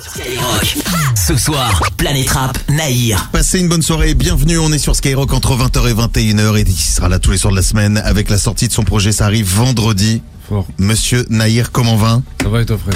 Skyrock. Ce soir, Planète Rap, Naïr. Passez une bonne soirée, bienvenue, on est sur Skyrock entre 20h et 21h et il sera là tous les soirs de la semaine avec la sortie de son projet, ça arrive vendredi. Fort. Monsieur Naïr, comment va? Ça va et toi, frère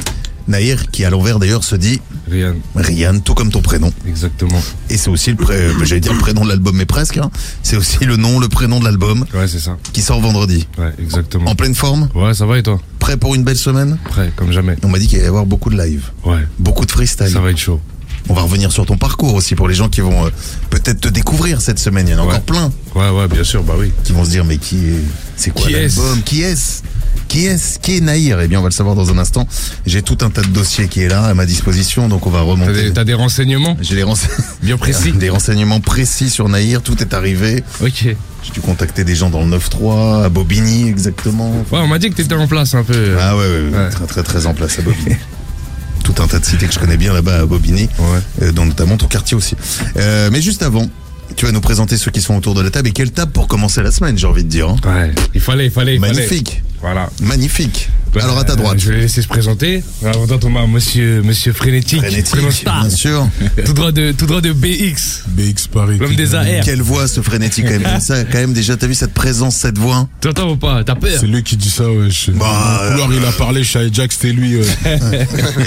Naïr, qui à l'envers d'ailleurs se dit Ryan, Rian, tout comme ton prénom. exactement. Et c'est aussi le, pré- euh, j'allais dire le prénom de l'album, mais presque. hein. C'est aussi le nom, le prénom de l'album Ouais, c'est ça. qui sort vendredi. Ouais, exactement. En pleine forme, Ouais, ça va et toi prêt pour une belle semaine Prêt, comme jamais. On m'a dit qu'il allait y avoir beaucoup de live, Ouais, beaucoup de freestyle. ça va être chaud. On va revenir sur ton parcours aussi pour les gens qui vont euh, peut-être te découvrir cette semaine. Il y en a Ouais. encore plein. Ouais, ouais, bien sûr, bah oui. qui vont se dire mais qui est c'est quoi l'album? Qui est-ce? Qui est-ce qui est Naïr? Eh bien on va le savoir dans un instant. J'ai tout un tas de dossiers qui est là à ma disposition donc on va T'as remonter des, t'as des renseignements? J'ai les rense- bien précis. Des renseignements précis sur Naïr. Tout est arrivé. Ok. Ouais, j'ai dû contacter des gens dans le 9-3 à Bobigny exactement. On m'a dit que t'étais en place un peu. ah ouais, ouais, ouais, Ouais. très très très en place à Bobigny. Tout un tas de cités que je connais bien là-bas à Bobigny. Ouais. euh, dont notamment ton quartier aussi. Euh, mais juste avant tu vas nous présenter ceux qui sont autour de la table et quelle table pour commencer la semaine j'ai envie de dire hein. Ouais, il fallait, il fallait, il fallait. magnifique Voilà. magnifique Bah, alors à ta droite Je vais laisser se présenter. Alors, dans on a monsieur, monsieur Frénétique. Frénétique, bien sûr. Tout droit de, tout droit de BX. BX Paris. L'homme des AR. Quelle voix ce frénétique quand même. Ça, quand même, déjà, t'as vu cette présence, cette voix Tu entends ou pas? T'as peur? C'est lui qui dit ça, ouais. Je... Bah, couloir, il a parlé, je savais déjà que c'était lui. ouais.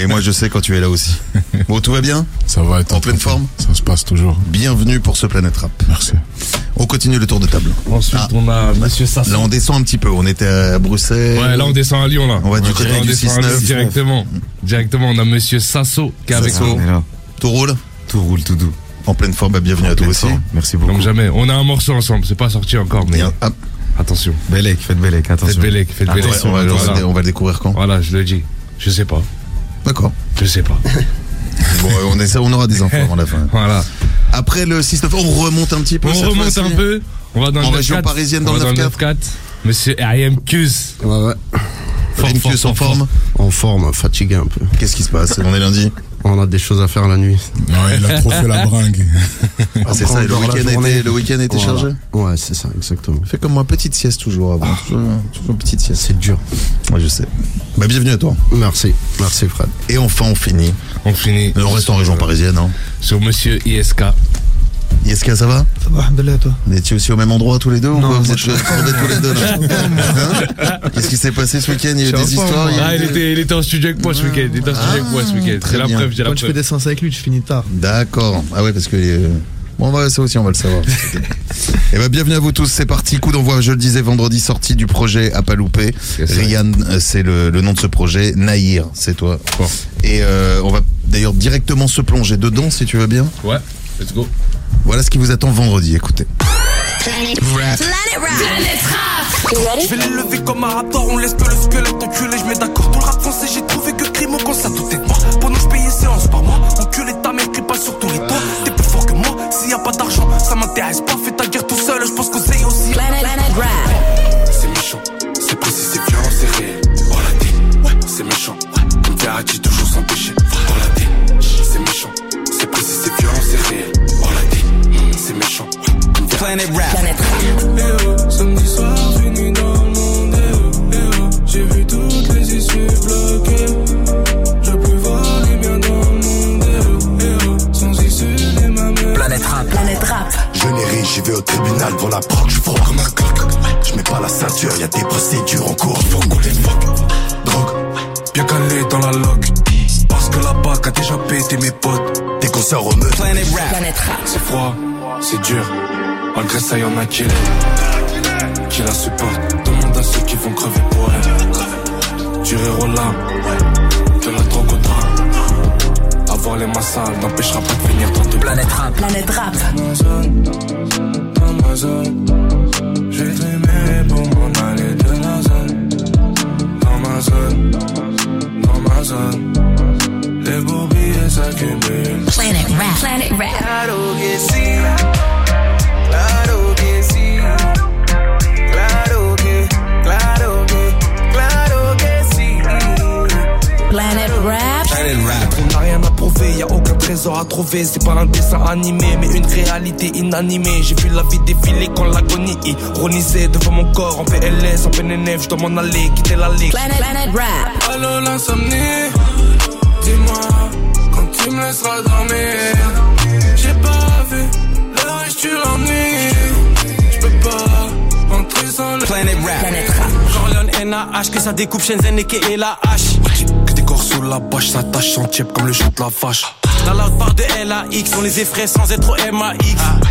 Et moi, je sais quand tu es là aussi. Bon, tout va bien? Ça va être En pleine forme? Ça se passe toujours. Bienvenue pour ce Planète Merci. On continue le tour de table. Ensuite, Ah. on a monsieur Sasso. Là, on descend un petit peu. On était à Bruxelles. Ouais, là on descend à Lyon là. On va du côté on du descend à Lyon 6-9. directement. Directement, on a Monsieur Sasso qui est avec nous. Tout roule Tout roule tout doux. En pleine forme, bah, bienvenue à toi aussi. Merci beaucoup. Comme jamais. On a un morceau ensemble. C'est pas sorti encore, mais Bien. Hop, attention. Bellec, faites Bellec, Faites attention. Faites Bellec. on, va, on va- Voilà. on va le découvrir quand Voilà, je le dis. Je sais pas. D'accord. Je sais pas. Bon, on, essaie- on aura des infos avant la fin. Voilà. Après le 6-9, on remonte un petit peu. On remonte fois-ci. un peu. On va dans En région 9-4. parisienne, dans le va 9-4. Monsieur R.I.M. Cuse. Ouais, ouais. Fort, Rimkus fort, en forme. En forme, fatigué un peu. Qu'est-ce qui se passe? On est lundi. On a des choses à faire la nuit. Non, il a trop fait la bringue. Ah, c'est ça, le week-end était, le week-end était Voilà. chargé Ouais, c'est ça, exactement. Fais comme moi, petite sieste toujours avant. Toujours, toujours une petite sieste. C'est dur. Moi, je sais. Bah, bienvenue à toi. Merci, merci Fred. Et enfin, on finit. On finit. On reste en région parisienne. Hein. Sur Monsieur ISK. Yeska, ça va? Ça va, Alhamdoulilah, toi Vous étiez aussi au même endroit tous les deux ou Non, quoi? Vous êtes je- tous les deux là Hein? Qu'est-ce qui s'est passé ce week-end? Il y a eu des histoires il y a Ah, il était, il était en studio avec moi ce week-end. Il était en studio avec moi ce week-end. très C'est la bien. preuve, j'ai la Quand tu fais preuve. des séances avec lui, tu finis tard. D'accord. Ah ouais, parce que. euh, Bon, bah, ça aussi, on va le savoir. Et ben, bienvenue à vous tous. C'est parti. Coup d'envoi, je le disais, vendredi, sortie du projet à pas louper. Rian, euh, c'est le, le nom de ce projet. Naïr, c'est toi. Bon. Et euh, on va d'ailleurs directement se plonger dedans, si tu veux bien. Ouais, let's go. Voilà ce qui vous attend vendredi. Écoutez. Je vais les lever comme un raptor, on laisse que le squelette enculé, je mets d'accord. Dans le rap français, j'ai trouvé que crime quand ça tout est moi. Pour nous, je payais séance par mois. Enculé ta mère, crie pas sur tous les toits. T'es plus fort que moi, s'il y a pas d'argent, ça m'intéresse pas. Fais ta guerre tout seul, je pense qu'on sait aussi. C'est méchant, c'est précis, c'est violent, c'est réel. Oh la ouais, c'est méchant. Ouais, une Ferrari toujours sans péché. Ceinture, y a des procédures en cours, faut qu'on les fuck. Drogue, Bien calé dans la log. Parce que la BAC a déjà pété mes potes. des concerts au meute. C'est froid, c'est dur. Malgré ça, y'en a qui l'aiment. Qui la supportent. Demande à ceux qui vont crever pour elle. Rire aux larmes. De la drogue au drame. Avoir les massales n'empêchera pas de finir dans deux Planète Rap. Planète Rap. Dans ma zone, dans ma zone. J'ai trimé m'en aller de la zone. Dans ma zone, dans ma zone. Les bourbiers s'accumulent. Planet Rap. Planet Rap. Claro que sí, claro trésor à trouver. C'est pas un dessin animé, mais une réalité inanimée. J'ai vu la vie défiler quand l'agonie ironisait devant mon corps en PLS, en PNF. Je dois m'en aller, quitter la ligue. Planet, Planet Rap. Allô l'insomnie, dis-moi quand me laissera dormir. J'ai pas vu l'heure et tu l'ennuies. Je peux pas rentrer sans le Planet Rap. Corleone NAH, que ça découpe Shenzhen et la hache. Que des corps sous la bâche, ça tâche sans tiep comme le chant de la vache. La loud part de LAX, on les effraie sans être au MAX.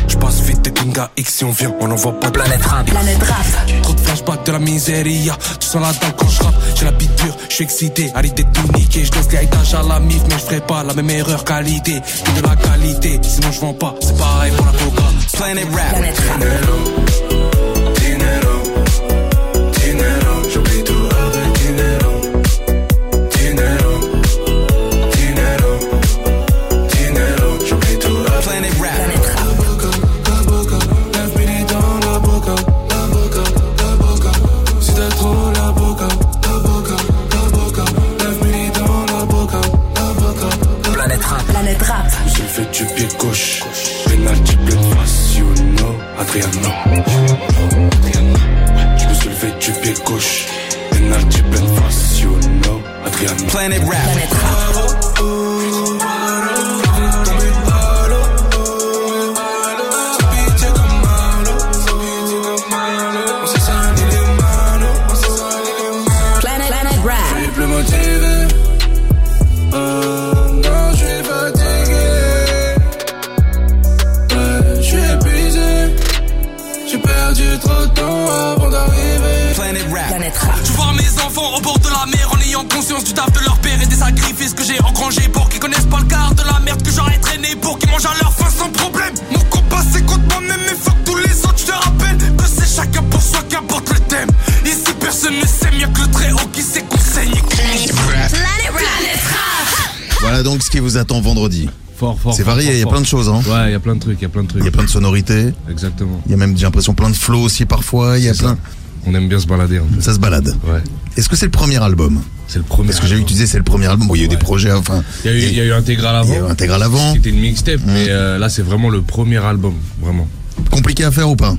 Je passe vite de Ginga X, si on vient, on n'envoie pas de Planet Rap. Planète Rap. Trop de flashbacks de la miséria. Tu sens la dalle quand je rappe. J'ai la bite dure, je suis excité. À l'idée de tout niquer. Je laisse l'héritage à la mif, mais je ferai pas la même erreur qualité. Que de la qualité, sinon je vends pas. C'est pareil pour la coca. Planet Rap. Planète Rap. Voilà donc ce qui vous attend vendredi. Fort, fort. C'est varié, il y a plein de choses. Hein. Ouais, il y a plein de trucs, il y a plein de trucs. Il y a plein de sonorités. Exactement. Il y a même, j'ai l'impression, plein de flows aussi parfois. Il y a ça. On aime bien se balader un peu. Ça se balade. Ouais. Est-ce que c'est le premier album C'est le premier. Parce que j'ai vu que tu disais c'est le premier album. Bon, il y a eu des projets, enfin. Il y a eu, il y a eu Intégral il y avant. a eu Intégral avant. C'était une mixtape, mais euh, là c'est vraiment le premier album, vraiment. Compliqué à faire ou pas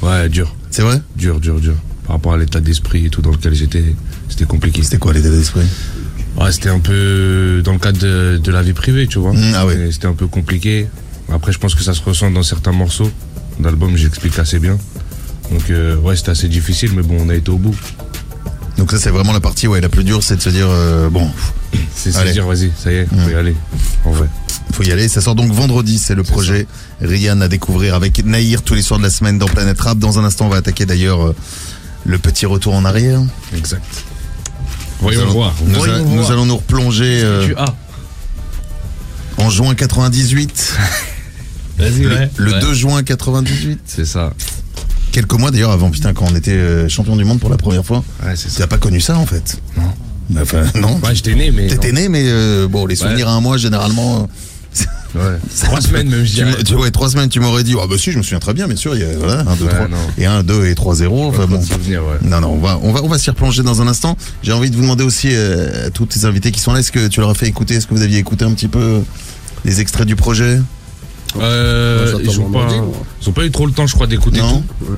Ouais, dur, C'est vrai dur, dur, dur. Par rapport à l'état d'esprit et tout dans lequel j'étais, c'était compliqué. C'était quoi l'état d'esprit Ouais, c'était un peu dans le cadre de, de la vie privée, tu vois. Mm, ah ouais. C'était un peu compliqué. Après, je pense que ça se ressent dans certains morceaux d'album, j'explique assez bien. Donc, euh, ouais, c'était assez difficile, mais bon, on a été au bout. Donc ça c'est vraiment la partie ouais la plus dure, c'est de se dire euh, bon, C'est se dire, vas-y, ça y est, Mm. faut y aller. En vrai. faut y aller. Ça sort donc vendredi, c'est le projet Rian à découvrir avec Naïr tous les soirs de la semaine dans Planète Rap. Dans un instant, on va attaquer d'ailleurs euh, le petit retour en arrière. Exact. Voyons Nous allons- voir. Nous, Voyons a- nous allons nous replonger euh, Tu as. en juin 98, Vas-y, le, ouais. le Ouais. 2 juin 98. C'est ça. Quelques mois d'ailleurs avant, putain, quand on était euh, champion du monde pour la première fois. Ouais, c'est Tu n'as pas connu ça en fait Non. Enfin, non. Ouais, j'étais né, mais. T'étais né, mais euh, bon, les souvenirs à un mois, généralement. Ouais. Trois semaines, même, je Tu, dirais. tu- ouais, trois semaines, tu m'aurais dit, ah bah si, je me souviens très bien, bien sûr, il y a voilà, 1, 2, Ouais, 3, non. et 1, 2 et 3, 0. Enfin, bon. souvenir, ouais. Non, non, on va, on va, on va s'y replonger dans un instant. J'ai envie de vous demander aussi euh, à tous tes invités qui sont là, est-ce que tu leur as fait écouter, est-ce que vous aviez écouté un petit peu les extraits du projet? Euh, ils, ont pas, vendredi, moi. ils ont pas eu trop le temps, je crois, d'écouter Non tout.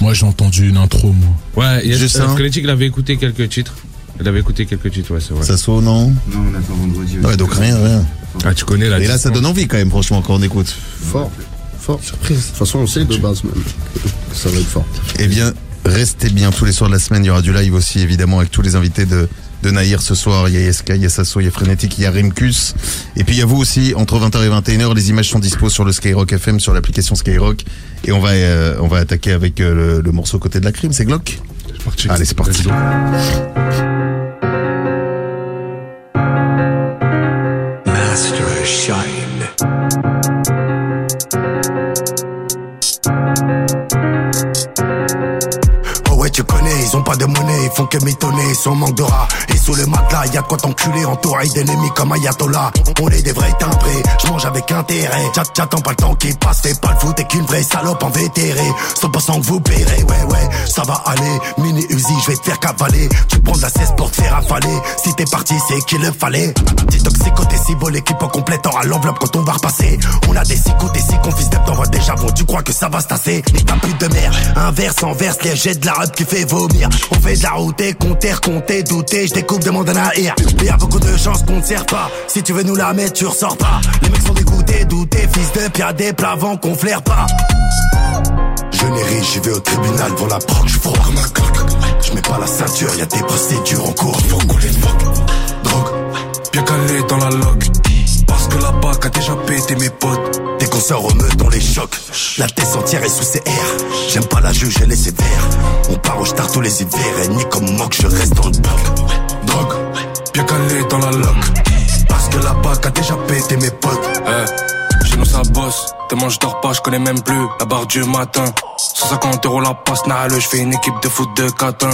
Moi, j'ai entendu une intro, moi. Ouais, il y a Juste ça. euh, Frénétique, il avait écouté quelques titres. Il avait écouté quelques titres, ouais, c'est vrai. Ça saute, non Non, on attend vendredi. Ouais, donc rien, rien. Ah, tu connais la Et là, ça donne envie quand même, franchement, quand on écoute. Fort. Fort. Surprise. De toute façon, on sait de base même que ça va être fort. Eh bien, restez bien tous les soirs de la semaine. Il y aura du live aussi, évidemment, avec tous les invités de, de Naïr ce soir. Il y a Yeska, il y a Sasso, il y a Frénétique, il y a Rimkus. Et puis, il y a vous aussi, entre 20h et 21h. Les images sont dispo sur le Skyrock FM, sur l'application Skyrock. Et on va, euh, on va attaquer avec euh, le, le morceau côté de la crime. C'est Glock C'est parti. Allez, c'est parti. Que mitonner, sans manque de rats. Le matelas, y'a de quoi t'enculer, entouré d'ennemis comme Ayatollah. On est des vrais timbrés, je mange avec intérêt. J'at- J'attends pas le temps qui passe, fais pas le foot, t'es qu'une vraie salope en vétéré. 100% que vous paierez, ouais, ouais, ça va aller. Mini Uzi, je vais te faire cavaler. Tu prends de la cesse pour te faire avaler. Si t'es parti, c'est qu'il le fallait. Petit toxicoté, si beau, l'équipe complète aura l'enveloppe quand on va repasser. On a des six côtés, six confis t'envoies déjà bon, tu crois que ça va se tasser? Nique ta pute de merde, inverse, enverse, les jets de la rep qui fait vomir. On fait de la route compter, compter, douter, je déconne demande à Nahir. Il y a beaucoup de chances qu'on ne sert pas. Si tu veux nous la mettre, tu ressors pas. Les mecs sont dégoûtés, doutés, fils de pia des plavants qu'on flaire pas. Je n'ai ri, j'y vais au tribunal pour la proc, je froid comme un coq. Je mets pas la ceinture, y a des procédures en cours, faut fuck. Drogue, Bien calé dans la loque. Parce que la BAC a déjà pété mes potes. Dès qu'on sort au meute, on les choque. La tête entière est sous CR. J'aime pas la juge, elle est sévère. On part au star tous les hivers. Et ni comme moque, je reste dans le bloc. Drogue, bien calé dans la loque. Parce que la BAC a déjà pété mes potes. Eh, chez nous ça bosse. Tellement je dors pas, je connais même plus la barre du matin. 150 euros la passe, nale, je fais une équipe de foot de catin.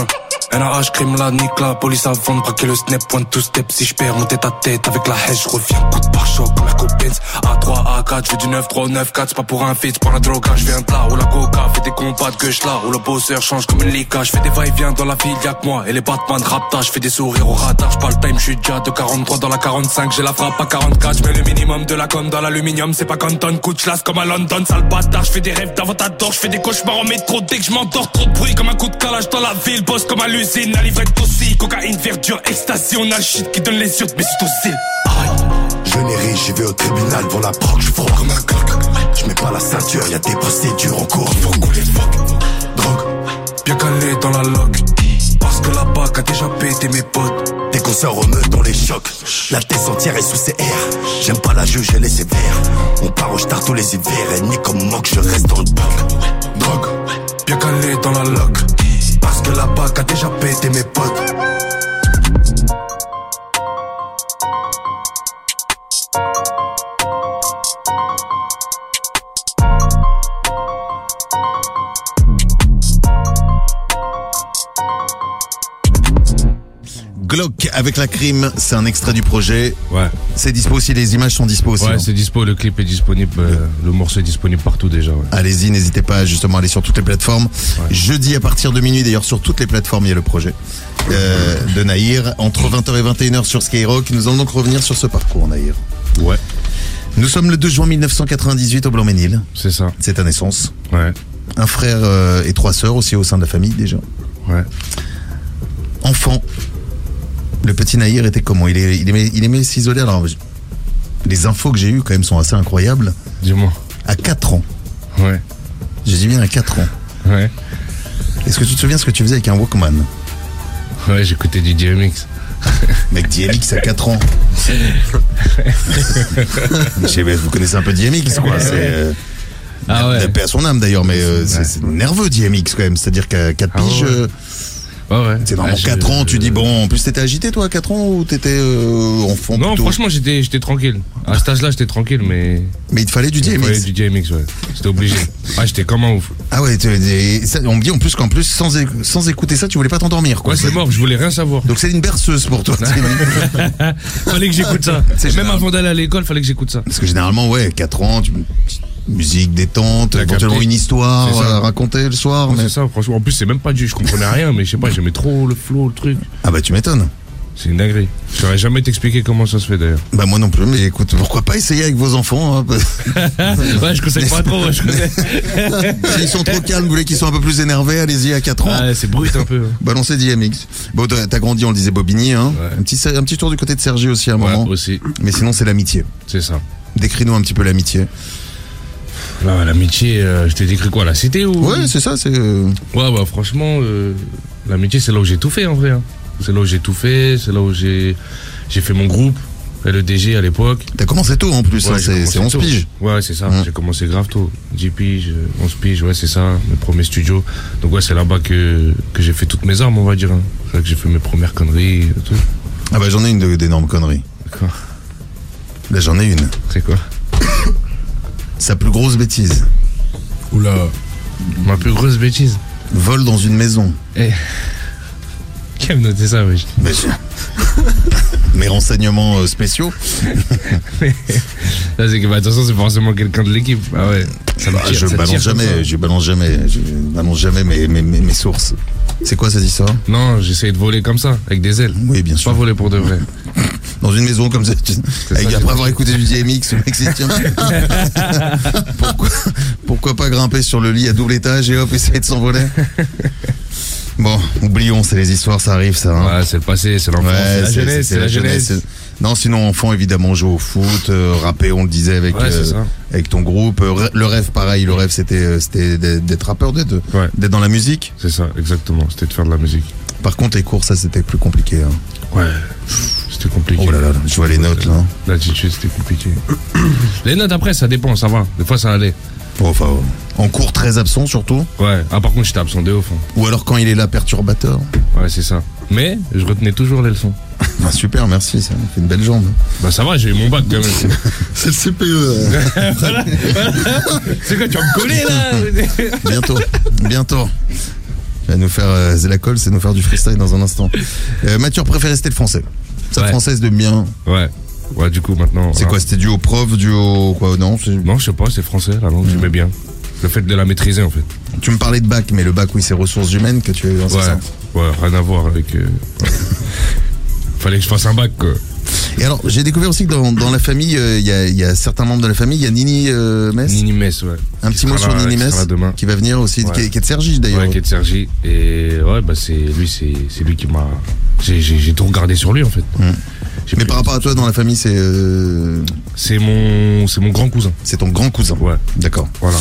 NAH, crime la nique, la police avant de braquer le snap, point to step. Si je perds mon tête à tête avec la haine, je reviens coup de pare-choc comme la copine. A3, A4, je du 9, 3, 9, 4, c'est pas pour un fit, pour la drogue, je viens de là, où la coca fait des combats de gueule là, où le bosseur change comme une lica, je fais des va-et-vient dans la ville, y'a que moi, et les Batman rapta, je fais des sourires au radar, je pas le time, je suis déjà de 43 dans la 45, j'ai la frappe à 44, je mets le minimum de la com dans l'aluminium, c'est pas Canton, coup de comme à London, sale bâtard, je fais des rêves d'avantador, je fais des cauchemars en métro, dès que je m'endors, trop de bruit comme un coup de calage dans la ville, bosse comme à l'usine, la livrette aussi, cocaïne, verdure, ecstasy, on a le shit qui donne les yeux, mais c'est aussi. Je n'ai ri, j'y vais au tribunal pour la proc, je froid comme un coq. Je mets pas la ceinture, y a des procédures en cours, faut couler fuck. Drogue, bien calé dans la loque. Parce que la BAC a déjà pété mes potes. Dès qu'on sort au meute, on les choque. La tête entière est sous CR. J'aime pas la juge, elle est sévère. On part au star tous les hivers. Et ni comme moque, je reste dans le bloc. Drogue, bien calé dans la loque. Parce que la BAC a déjà pété mes potes. Glock avec la crime, c'est un extrait du projet. Ouais. C'est dispo aussi, les images sont dispo aussi. Ouais, c'est dispo, le clip est disponible, euh, le morceau est disponible partout déjà. Ouais. Allez-y, n'hésitez pas justement à aller sur toutes les plateformes. Jeudi à partir de minuit, d'ailleurs sur toutes les plateformes, il y a le projet euh, de Naïr. Entre 20h et 21h sur Skyrock. Nous allons donc revenir sur ce parcours, Naïr. Ouais, Nous sommes le 2 juin 1998 au Blanc-Ménil. c'est ça. C'est ta naissance. Ouais, Un frère euh, et trois sœurs aussi au sein de la famille déjà. ouais. Enfant, le petit Naïr était comment il, est- il aimait, il aimait s'isoler. Alors, les infos que j'ai eues quand même sont assez incroyables. Dis-moi. À 4 ans, Ouais, je dis bien à 4 ans, ouais. est-ce que tu te souviens ce que tu faisais avec un Walkman Ouais, j'écoutais du DMX. Mec, DMX à 4 ans. Je sais vous connaissez un peu DMX, quoi. C'est. euh, Ah ouais. à son âme d'ailleurs, mais euh, c'est Ouais. c'est nerveux DMX quand même. C'est-à-dire qu'à 4 Ah piges, ouais. euh, Ouais, ouais. c'est normalement Ah, je- 4 ans, tu dis bon, en plus t'étais agité toi à 4 ans ou t'étais euh, enfant Non, plutôt franchement, j'étais, j'étais tranquille. À cet âge-là, j'étais tranquille, mais. Mais il te fallait du Il fallait DMX. du DMX, ouais. J'étais obligé. Ah, j'étais comme un ouf. Ah ouais, ça, on me dit en plus qu'en plus, sans, sans écouter ça, tu voulais pas t'endormir quoi. Ouais, c'est mort, je voulais rien savoir. Donc c'est une berceuse pour toi. fallait que j'écoute ça. C'est Même général. avant d'aller à l'école, fallait que j'écoute ça. Parce que généralement, ouais, 4 ans, tu- musique détente, T'as éventuellement capté. une histoire C'est ça. à raconter le soir. Ouais, mais- C'est ça, franchement. En plus, c'est même pas du. Je comprenais rien, mais je sais pas, j'aimais trop le flow, le truc. Ah bah tu m'étonnes. C'est une dinguerie. Je saurais jamais t'expliquer comment ça se fait d'ailleurs. Bah moi non plus, mais écoute, pourquoi pas essayer avec vos enfants hein, ouais, je conseille pas trop. Je connais. S'ils sont trop calmes, vous voulez qu'ils soient un peu plus énervés, allez-y à 4 ans. Ouais, c'est brut un peu. Balancez DMX. Bon, t'as t'as grandi, on le disait, Bobigny, hein. Ouais. Un, petit, un petit tour du côté de Sergi aussi à un Ouais, moment. aussi. Mais sinon, c'est l'amitié. C'est ça. Décris-nous un petit peu l'amitié. Là, l'amitié, euh, je t'ai décrit quoi La cité ou Ouais, c'est ça, c'est. euh, Ouais, bah franchement, euh, l'amitié, c'est là où j'ai tout fait en vrai. hein. C'est là où j'ai tout fait, c'est là où j'ai j'ai fait mon groupe, LEDG à l'époque. T'as commencé tôt en plus, Ouais, hein, j'ai c'est commencé c'est 11 tôt. piges. Ouais, c'est ça. Ouais. J'ai commencé grave tôt. 10 piges, euh, 11 piges, ouais, c'est ça. Mes premiers studios. Donc, ouais, c'est là-bas que, que j'ai fait toutes mes armes, on va dire. hein. C'est là que j'ai fait mes premières conneries et tout. Ah bah j'en ai une de- d'énormes conneries. D'accord. Là j'en ai une. C'est quoi? Sa plus grosse bêtise. Oula. Ma plus grosse bêtise. Vol dans une maison. Eh. A noté ça, Mais je- Mes renseignements euh, spéciaux. Là, c'est que, bah, attention, c'est forcément quelqu'un de l'équipe. Ah ouais. Ça me Ah, tire, je ça balance tire comme jamais, ça. je balance jamais, je balance jamais mes, mes, mes, mes sources. C'est quoi cette histoire? Non, j'essaye de voler comme ça, avec des ailes. Oui, bien Pas sûr. voler pour de vrai. Dans une maison comme ça. tu- Avec, après avoir écouté du DMX, le mec s'est dit, tiens, pourquoi, pourquoi pas grimper sur le lit à double étage et hop, essayer de s'envoler? Bon, oublions, c'est les histoires, ça arrive, ça. hein. Ouais, c'est le passé, c'est l'enfance, Ouais, c'est la jeunesse, c'est la jeunesse. Non, sinon, enfant, évidemment, jouer au foot, euh, rapper, on le disait avec, Ouais, ça. avec ton groupe. Euh, Le rêve, pareil, le rêve, c'était euh, c'était d'être d'être rappeur, d'être Ouais. d'être dans la musique. C'est ça, exactement. C'était de faire de la musique. Par contre, les cours, ça, c'était plus compliqué. hein. Ouais, c'était compliqué. Oh là là, je vois les notes, là. L'attitude, c'était compliqué. les notes, après, ça dépend, ça va. Des fois, ça allait. Bon, enfin, en cours très absent, surtout. Ouais. Ah, par contre, j'étais absent de ouf. hein. Ou alors quand il est là, perturbateur. Ouais, c'est ça. Mais, je retenais toujours les leçons. Ah, super, merci, ça me fait une belle jambe. Bah, ça va, j'ai eu mon bac quand même. C'est le CPE. euh. Voilà. c'est quoi, tu vas me coller, là Bientôt, bientôt. Tu vas nous faire, euh, la colle, c'est nous faire du freestyle dans un instant. Euh, matière préférée, c'était le français. Sa Ouais. française de bien. Ouais. Ouais, du coup, maintenant. C'est quoi C'était dû au prof, dû au quoi Non, Non, je sais pas, c'est français, la langue, j'aimais bien. Le fait de la maîtriser, en fait. tu me parlais de bac, mais le bac, oui, c'est ressources humaines que tu as eu, c'est Ouais. Ouais, rien à voir avec. euh. Fallait que je fasse un bac, quoi. Et alors, j'ai découvert aussi que dans, dans la famille, euh, il y, a, y a certains membres de la famille. Il y a Nini euh, Metz. Nini Metz, ouais. Un petit mot sur là- Nini demain. qui va venir aussi, Ouais. qui, est, qui est de Sergi d'ailleurs. Ouais, qui est de Sergi. Et ouais, bah c'est lui, c'est lui qui m'a. J'ai tout regardé sur lui en fait. Mm. Mais par rapport à toi, dans la famille, c'est euh, C'est mon c'est mon grand cousin. c'est ton grand cousin. Ouais, D'accord. voilà.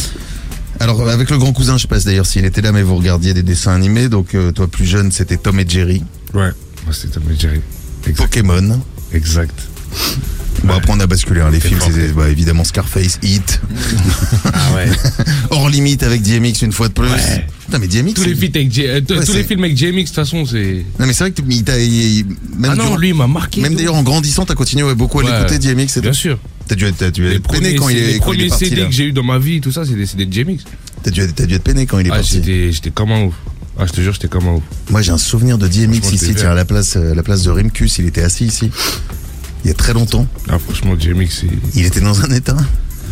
Alors, avec le grand cousin, je sais pas d'ailleurs s'il était là, mais vous regardiez des dessins animés. Donc, euh, toi, plus jeune, c'était Tom et Jerry. Ouais, moi c'était Tom et Jerry. Exact. Pokémon. Exact. Bon, après, on a basculé. hein, les C'est films, c'était bah, évidemment Scarface, Hit. Ah ouais. Hors limite avec DMX une fois de plus. Ouais. Putain, mais DMX. tous les c'est- films avec euh, tous Ouais, tous c'est- les films avec JMX de toute façon c'est. Non, mais c'est vrai que tu- il t'a- il- il- même, Ah non, durant- lui il m'a marqué. même d'ailleurs en grandissant, t'as continué beaucoup à Ouais. l'écouter DMX. et Bien tout. sûr. T'as dû, être- t'as dû Les être peiné premiers, quand il est, les quand il est premiers parti. CD là. que j'ai eu dans ma vie, tout ça, c'était c'était de JMX. T'as dû, t'as dû être peiné quand il est Ah, parti. j'étais comme un ouf. Ah, je te jure, j'étais comme un ouf. Moi, j'ai un souvenir de DMX ici, tiens, à la place, euh, la place de Rimkus. Il était assis ici. Il y a très longtemps. Ah, franchement, c'est. Il était dans un état.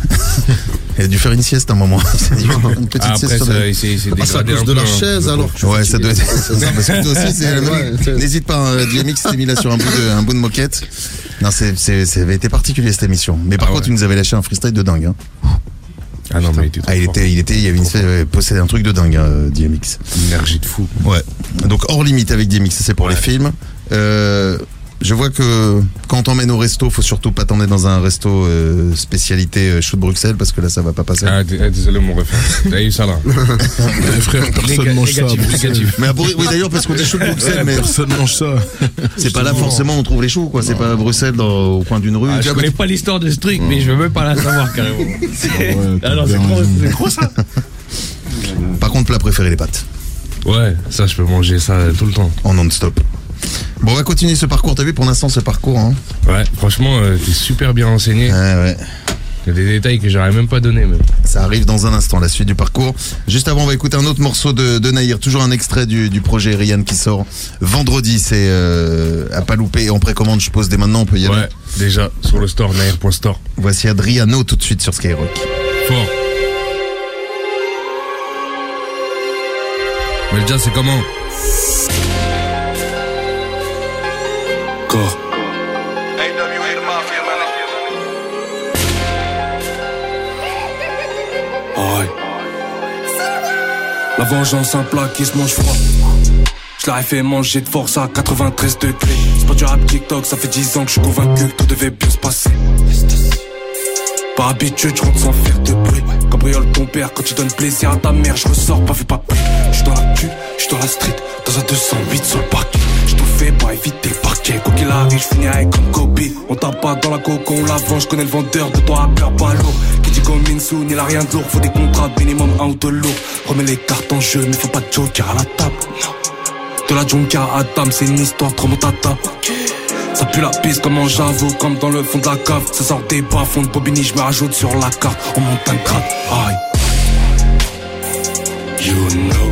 il a dû faire une sieste un moment. Il s'est une petite Ah, sieste après, ça, il s'est s'est Ah, c'est à cause de la chaise alors. que Ouais, ça doit être. N'hésite pas, DMX s'était mis là sur un bout de, un bout de moquette. Non, c'est, c'est, ça avait été particulier cette émission. Mais par Ah contre, ouais. il nous avait lâché un freestyle de dingue. Hein. Ah non, mais il était Ah, il était, il était, il y avait une, possédait un truc de dingue, hein, DMX. Une énergie de fou. Ouais. Donc hors limite avec DMX, ça, c'est pour les films. Euh, je vois que quand on t'emmène au resto, faut surtout pas t'emmener dans un resto euh, spécialité euh, chou de Bruxelles parce que là ça va pas passer. Ah, d- ah, désolé, mon référent. T'as eu ça là. Frère, personne Néga- mange ça. négatif, Bruxelles. négatif. Mais à Bru- oui d'ailleurs parce qu'on dit chou de Bruxelles, mais Personne mange ça. c'est pas là forcément on trouve les choux quoi. C'est pas à Bruxelles dans, au coin d'une rue. Ah, je connais pas l'histoire de ce truc, mais je veux même pas la savoir carrément. C'est- ouais, Ah non, t'as c'est bien trop, raison. c'est trop ça. Par contre plat préféré les pâtes Ouais, ça, je peux manger ça tout le temps. en non-stop. Bon on va continuer ce parcours. T'as vu pour l'instant ce parcours hein Ouais, franchement, euh, t'es super bien renseigné. Ouais ouais. Il y a des détails que j'aurais même pas donné, même. Ça arrive dans un instant, la suite du parcours. Juste avant, on va écouter un autre morceau de, de. Toujours un extrait du, du projet Rian qui sort vendredi. C'est euh, à pas louper. Et en précommande, je pose dès maintenant, on peut y aller. Ouais, déjà, sur le store, nair.store. Voici Adriano tout de suite sur Skyrock. Fort. Mais déjà, c'est comment? Aïe. La vengeance, un plat qui se mange froid. Je l'aurais fait manger de force à 93 degrés. C'est pas du rap TikTok, ça fait 10 ans que je suis convaincu que tout devait bien se passer. Par habitude, je rentre sans faire de bruit. Cabriole ton père quand tu donnes plaisir à ta mère, je ressors pas vu pas plus. Je dans la cul, je dans la street, dans un 208 sur le parquet. Pour éviter le parquet. Quoi qu'il arrive, je finirai comme Kobe. On tape pas dans la coco, on la vend, je connais le vendeur de toi à peur pas lourd. Qui dit comme Minsoon, il a rien de lourd, faut des contrats minimum un ou deux lourds. Remets les cartes en jeu, mais faut pas de joker à la table. De la junkia à Adam, c'est une histoire trop tata. Ça pue la piste comme en j'avoue, comme dans le fond de la cave. Ça sort des bas, fond de Bobigny, je me rajoute sur la carte. On monte un grade, aïe. You know,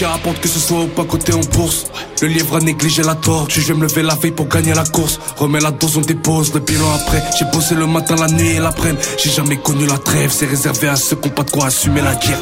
qui rapportent que ce soit au pas côté en bourse. Le livre a négligé la tortue, je vais me lever la veille pour gagner la course. Remets la dose, on dépose le bilan après. J'ai bossé le matin, la nuit et l'après-midi. J'ai jamais connu la trêve, c'est réservé à ceux qui ont pas de quoi assumer la guerre.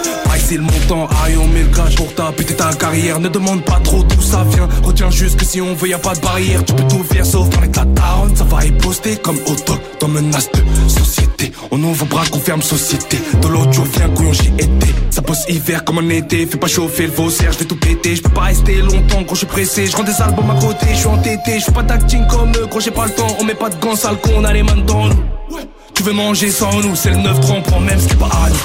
C'est le montant, aïe, on met le gage pour ta putain ta carrière. Ne demande pas trop d'où ça vient. Retiens juste que si on veut, y a pas de barrière. Tu peux tout faire sauf avec la daronne. Ça va y poster comme auto dans menace de société. On ouvre bras, qu'on ferme société. De l'autre jour, viens, couillon, j'y étais. Ça bosse hiver comme en été. Fais pas chauffer le faussaire, je vais tout péter. Je peux pas rester longtemps, gros, je suis pressé. Je rends des albums à côté, je suis entêté. Je fais pas d'acting comme eux, gros, j'ai pas le temps. On met pas de gants sale con, on a les mains dans nous. Tu veux manger sans nous, c'est le 9-3, on prend même ce qui est pas à nous.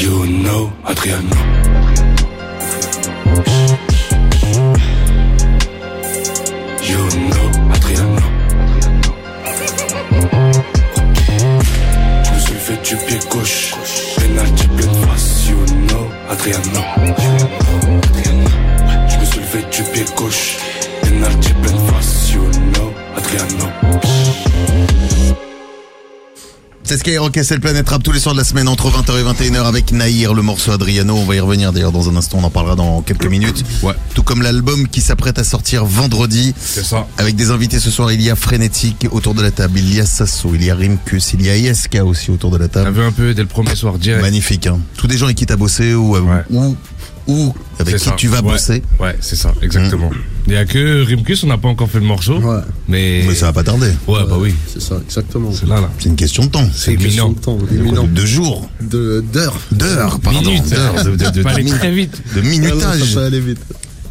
You know, Adriano. Gauche. Penalty pleine face. You know, Adriano. Je me suis levé du pied gauche. Penalty C'est Skyrock et c'est le Planète Rap tous les soirs de la semaine entre 20h et 21h avec Naïr, le morceau Adriano. On va y revenir d'ailleurs dans un instant, on en parlera dans quelques minutes. Ouais. Tout comme l'album qui s'apprête à sortir vendredi. C'est ça. Avec des invités ce soir, il y a Frénétique autour de la table, il y a Sasso, il y a Rimkus, il y a ISK aussi autour de la table. a vu un peu dès le premier soir direct. Magnifique, hein. Tous des gens avec qui t'as bossé ou, Ouais. ou, ou avec qui ça. tu vas Ouais. bosser. Ouais, c'est ça, exactement. Il y a que Rimkus, on n'a pas encore fait le morceau. Ouais. Mais. Mais ça va pas tarder. Ouais, bah oui. C'est ça, exactement. C'est là, là. C'est une question de temps. C'est Question imminent. de temps. De jours, De- D'heures. d'heures, pardon, Minutes. d'heures, de, de, de, Ça de- de Ah non, minutage. Ça peut aller vite.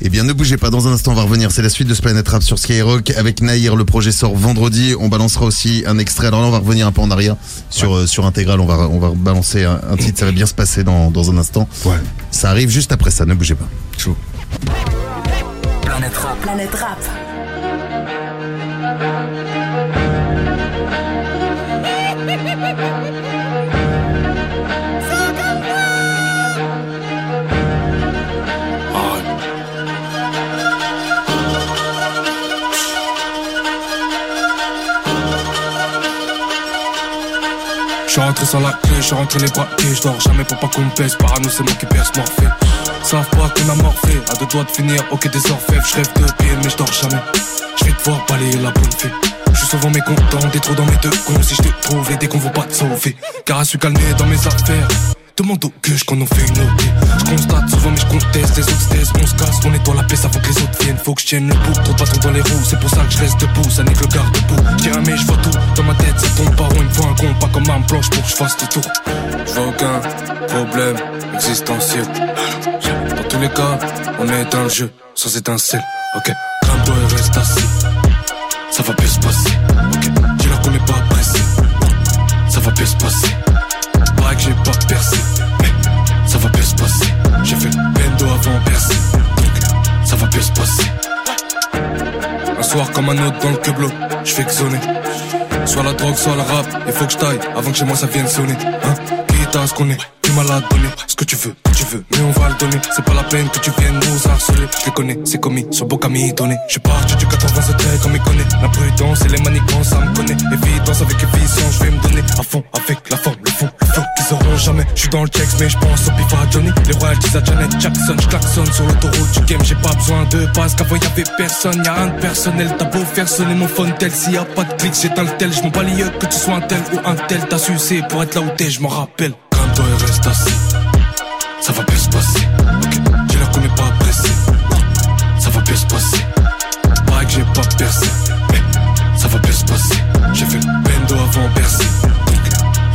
Eh bien, ne bougez pas. Dans un instant, on va revenir. C'est la suite de ce Planet Rap sur Skyrock avec Naïr. Le projet sort vendredi. On balancera aussi un extrait. Alors là, on va revenir un peu en arrière sur euh, sur Intégral. On va on va balancer un, un titre. Ça va bien se passer dans dans un instant. Ouais. Ça arrive juste après ça. Ne bougez pas. Chaud. Planète Rap. Planète Rap. Sans la clé, je suis rentré les pieds, je dors jamais pour pas qu'on me baisse. Parano, c'est moi qui perce morphée. Savent pas qu'on a morphé, à deux doigts de finir, ok des orfèvres, je rêve de pied, mais je dors jamais. Je vais devoir balayer la bonne fille. Je suis souvent mécontent, des trous dans mes deux cons. Si je te trouve, les décons vont pas te sauver. Car à suis calmé dans mes affaires. Demande au que qu'on en fait une OP. Je constate souvent, mais je conteste. Les autres on se casse, on nettoie la place avant que les autres viennent. Faut que je tienne le bout, trop de dans les roues. C'est pour ça que je reste debout, ça n'est que le garde debout. Dirais, mais je vois tout. Dans ma tête, ça tombe par rond, il me faut un con, pas comme arme blanche pour que je fasse le tour. Je vois aucun problème existentiel. Dans tous les cas, on est dans le jeu, sans étincelle. Ok, crains-toi et reste assis. Ça va bien se passer. Ok, tu la connais pas pressé. Ça va bien se passer. Pareil que j'ai pas percé. Mais ça va bien se passer. J'ai fait bendo avant percé. Donc, ça va bien se passer. Un soir comme un autre dans le queublo, je fais que sonner. Soit la drogue, soit le rap, il faut que je taille avant que chez moi ça vienne sonner. Hein? Quitte à ce qu'on est, du mal donner. Ce que tu veux, tu veux, mais on va le donner. C'est pas la peine que tu viennes nous harceler. Je les connais, c'est commis, sur beau cami donné. Je suis parti du 87 comme il connaît. La prudence et les manigances, ça me connaît. Évidence avec évidence, je vais me donner à fond avec la forme, le fond, le flow qu'ils auront jamais. Je suis dans le checks, mais je pense au pif à Johnny. Les royalties à Janet Jackson, je klaxonne sur l'autoroute du game. J'ai pas besoin de passe, qu'avant y'avait personne. Y'a de personnel, t'as beau faire sonner mon phone tel. S'il y a pas de clics, j'éteins le tel. Je m'en que tu sois un tel ou un tel. T'as sucé pour être là où t'es, je m'en rappelle. Calme-toi et reste assis. Ça va bien se passer. Ok, je la connais pas pressée. Ça va bien se passer. Pareil que j'ai pas percé. Mais ça va bien se passer. J'ai fait bendo avant percé.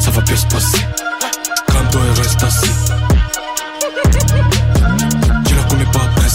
Ça va bien se passer. Calme-toi et reste assis. Tu la connais pas pressée.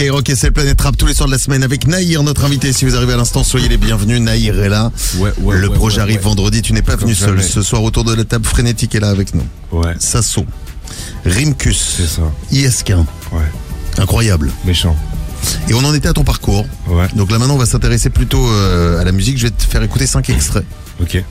Skyrock et c'est le Planète Rap tous les soirs de la semaine avec Naïr, notre invité. Si vous arrivez à l'instant, soyez les bienvenus. Naïr est là. Ouais, ouais, le ouais, projet arrive vendredi. Tu n'es pas venu seul. Ce soir, autour de la table, Frénétique est là avec nous. Ouais, Sasso, Rimkus, c'est ça. ISK. Ouais, Incroyable. méchant. Et on en était à ton parcours. Ouais, Donc là maintenant, on va s'intéresser plutôt euh, à la musique. Je vais te faire écouter cinq extraits. ok.